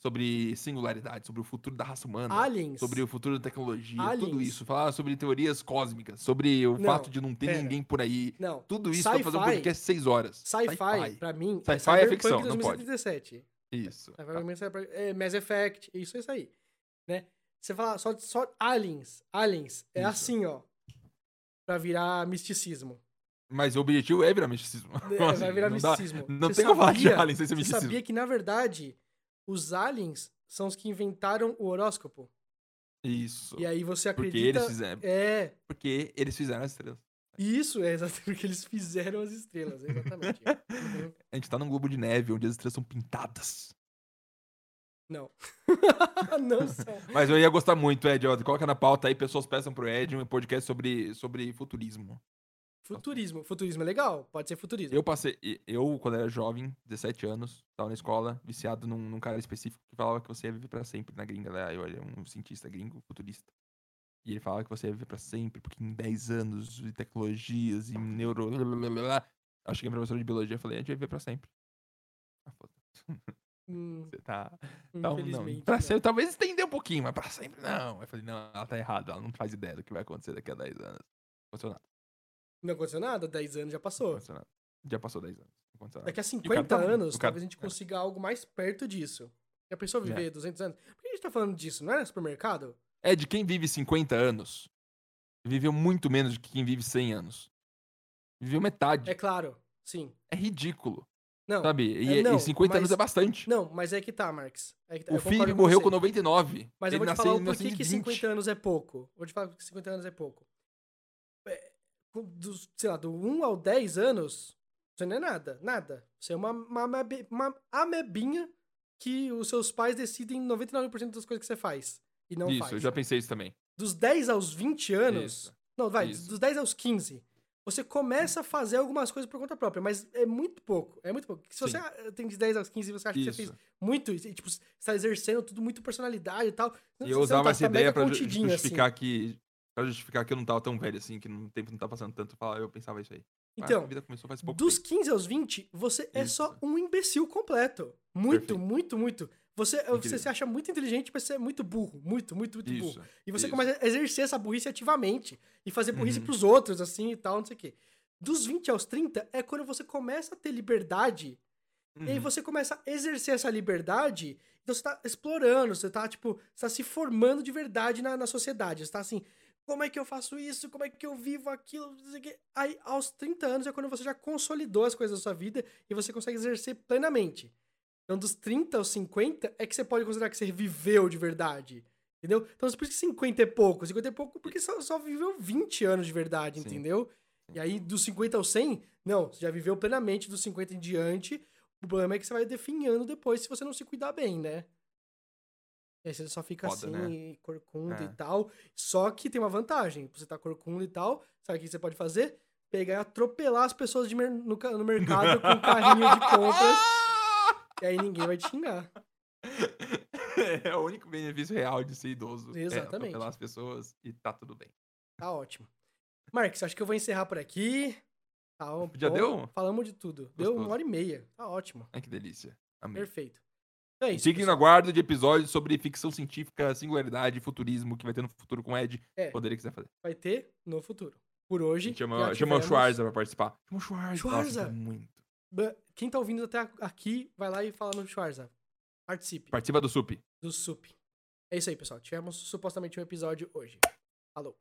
Sobre singularidade, sobre o futuro da raça humana. Aliens. Sobre o futuro da tecnologia, tudo Aliens. isso. Falar sobre teorias cósmicas, sobre o Não, fato de não ter pera. ninguém por aí. Não. Tudo isso pra fazer um podcast de 6 horas. Sci-fi, pra mim, Sci-fi é Cyberpunk ficção, não pode. 2077. Isso. É Cyber- é Mass Effect, isso é isso aí. Né? Você fala só, só aliens. Aliens é Isso. assim, ó. Pra virar misticismo. Mas o objetivo é virar misticismo. É, *laughs* assim? vai virar não dá- misticismo. não Você tem como falar de aliens sem ser Você misticismo. sabia que, na verdade, os aliens são os que inventaram o horóscopo? Isso. E aí você Porque acredita... eles fizeram. É, Porque eles fizeram as estrelas. isso é exatamente *laughs* porque eles fizeram as estrelas, exatamente. Uhum. *laughs* A gente tá num globo de neve onde as estrelas são pintadas. Não. *laughs* Não são. Mas eu ia gostar muito, Ed. Ó, coloca na pauta aí, pessoas peçam pro Ed um podcast sobre, sobre futurismo. Futurismo. Futurismo é legal, pode ser futurismo. Eu passei. Eu, quando era jovem, 17 anos, tava na escola, viciado num, num cara específico que falava que você ia viver pra sempre na gringa. Lá, eu era um cientista gringo, futurista. E ele falava que você ia viver pra sempre, porque em 10 anos de tecnologias e neuro. Eu cheguei pra professora de biologia e falei, a gente vai viver pra sempre. Ah, foda. *laughs* Hum, Você tá. Então, não. Pra não. sempre, talvez estender um pouquinho, mas pra sempre não. Eu falei, não, ela tá errada, ela não faz ideia do que vai acontecer daqui a 10 anos. Não aconteceu nada. Não aconteceu nada, 10 anos já Não passou. aconteceu nada. Já passou 10 anos. Não aconteceu nada. Daqui a E o cara 50 tá- anos, cara- talvez a gente é. consiga algo mais perto disso. Já pensou viver É. 200 anos? Por que a gente tá falando disso? Não era supermercado? É de quem vive 50 anos, viveu muito menos do que quem vive 100 anos. Viveu metade. É É, claro, sim. ridículo, Não, sabe? E, É, não, e 50 anos mas- é bastante. não, mas é que tá, Marx. É que tá, o filho morreu você. com 99. Mas eu vou te falar o porquê que 1920. 50 anos é pouco. Vou te falar que 50 anos é pouco. É, com- dos, sei lá, do 1 ao 10 anos, você não é nada. Nada. Você é uma, uma, uma amebinha que os seus pais decidem 99% das coisas que você faz. E não Isso, faz. eu já pensei isso também. dos 10 aos 20 anos. Isso. Não, vai, Isso. dos 10 aos 15. Você começa a fazer algumas coisas por conta própria, mas é muito pouco. É muito pouco. Se Sim. você tem de 10 aos 15 e você acha que você Isso. fez muito, e, tipo, você tá exercendo tudo muito personalidade e tal. E eu usava tá, essa tá ideia pra contidinho, justificar que. Pra justificar que eu não tava tão velho assim, que no- o tempo não tá passando tanto. Eu pensava isso aí. Ah, Então, a vida começou faz pouco Dos tempo. 15 aos 20, você é só Isso. um imbecil completo. Muito, Perfeito. muito, muito. Você, você se acha muito inteligente, mas você é muito burro. Muito, muito, muito burro. Isso. E você isso. começa a exercer essa burrice ativamente. E fazer burrice Uhum. pros outros, assim, e tal, não sei o quê. Dos 20 aos 30 é quando você começa a ter liberdade. E aí Uhum. você começa a exercer essa liberdade. Então você tá explorando, você tá, tipo, você tá se formando de verdade na, na sociedade. Você tá assim, como é que eu faço isso? Como é que eu vivo aquilo? Não sei o quê. Aí, aos 30 anos é quando você já consolidou as coisas da sua vida e você consegue exercer plenamente. Então, dos 30 aos 50 é que você pode considerar que você viveu de verdade. Entendeu? Então, por isso que 50 é pouco. 50 é pouco porque só, só viveu 20 anos de verdade, Sim. entendeu? E aí, dos 50 aos 100, não, você já viveu plenamente dos 50 em diante. O problema é que você vai definhando depois se você não se cuidar bem, né? E aí você só fica Foda, assim, corcunda É. e tal. Só que tem uma vantagem. Você tá corcunda e tal, sabe o que você pode fazer? Pegar e atropelar as pessoas de mer- no, no mercado com um carrinho de *laughs* compras. E aí ninguém vai te xingar. *laughs* É o único benefício real de ser idoso. Exatamente. É atropelar as pessoas e tá tudo bem. Tá ótimo. Marcos, acho que eu vou encerrar por aqui. Tá, Já bom. deu? Falamos de tudo. Deu uma Gostoso. hora e meia. Tá ótimo. Ai, que delícia. Amei. Perfeito. Então é isso. Fiquem no pessoal. aguardo de episódios sobre ficção científica, singularidade, futurismo, que vai ter no futuro com o Ed. É. Poderia quiser fazer. Vai ter no futuro. Por hoje. chama, chama o Schwarza pra participar. Chama o Schwarza. Schwarza! Nossa, muito. Quem tá ouvindo até aqui, vai lá e fala no Schwarza. Participe Participa do SUP. do SUP. É isso aí, pessoal. Tivemos supostamente um episódio hoje. Falou.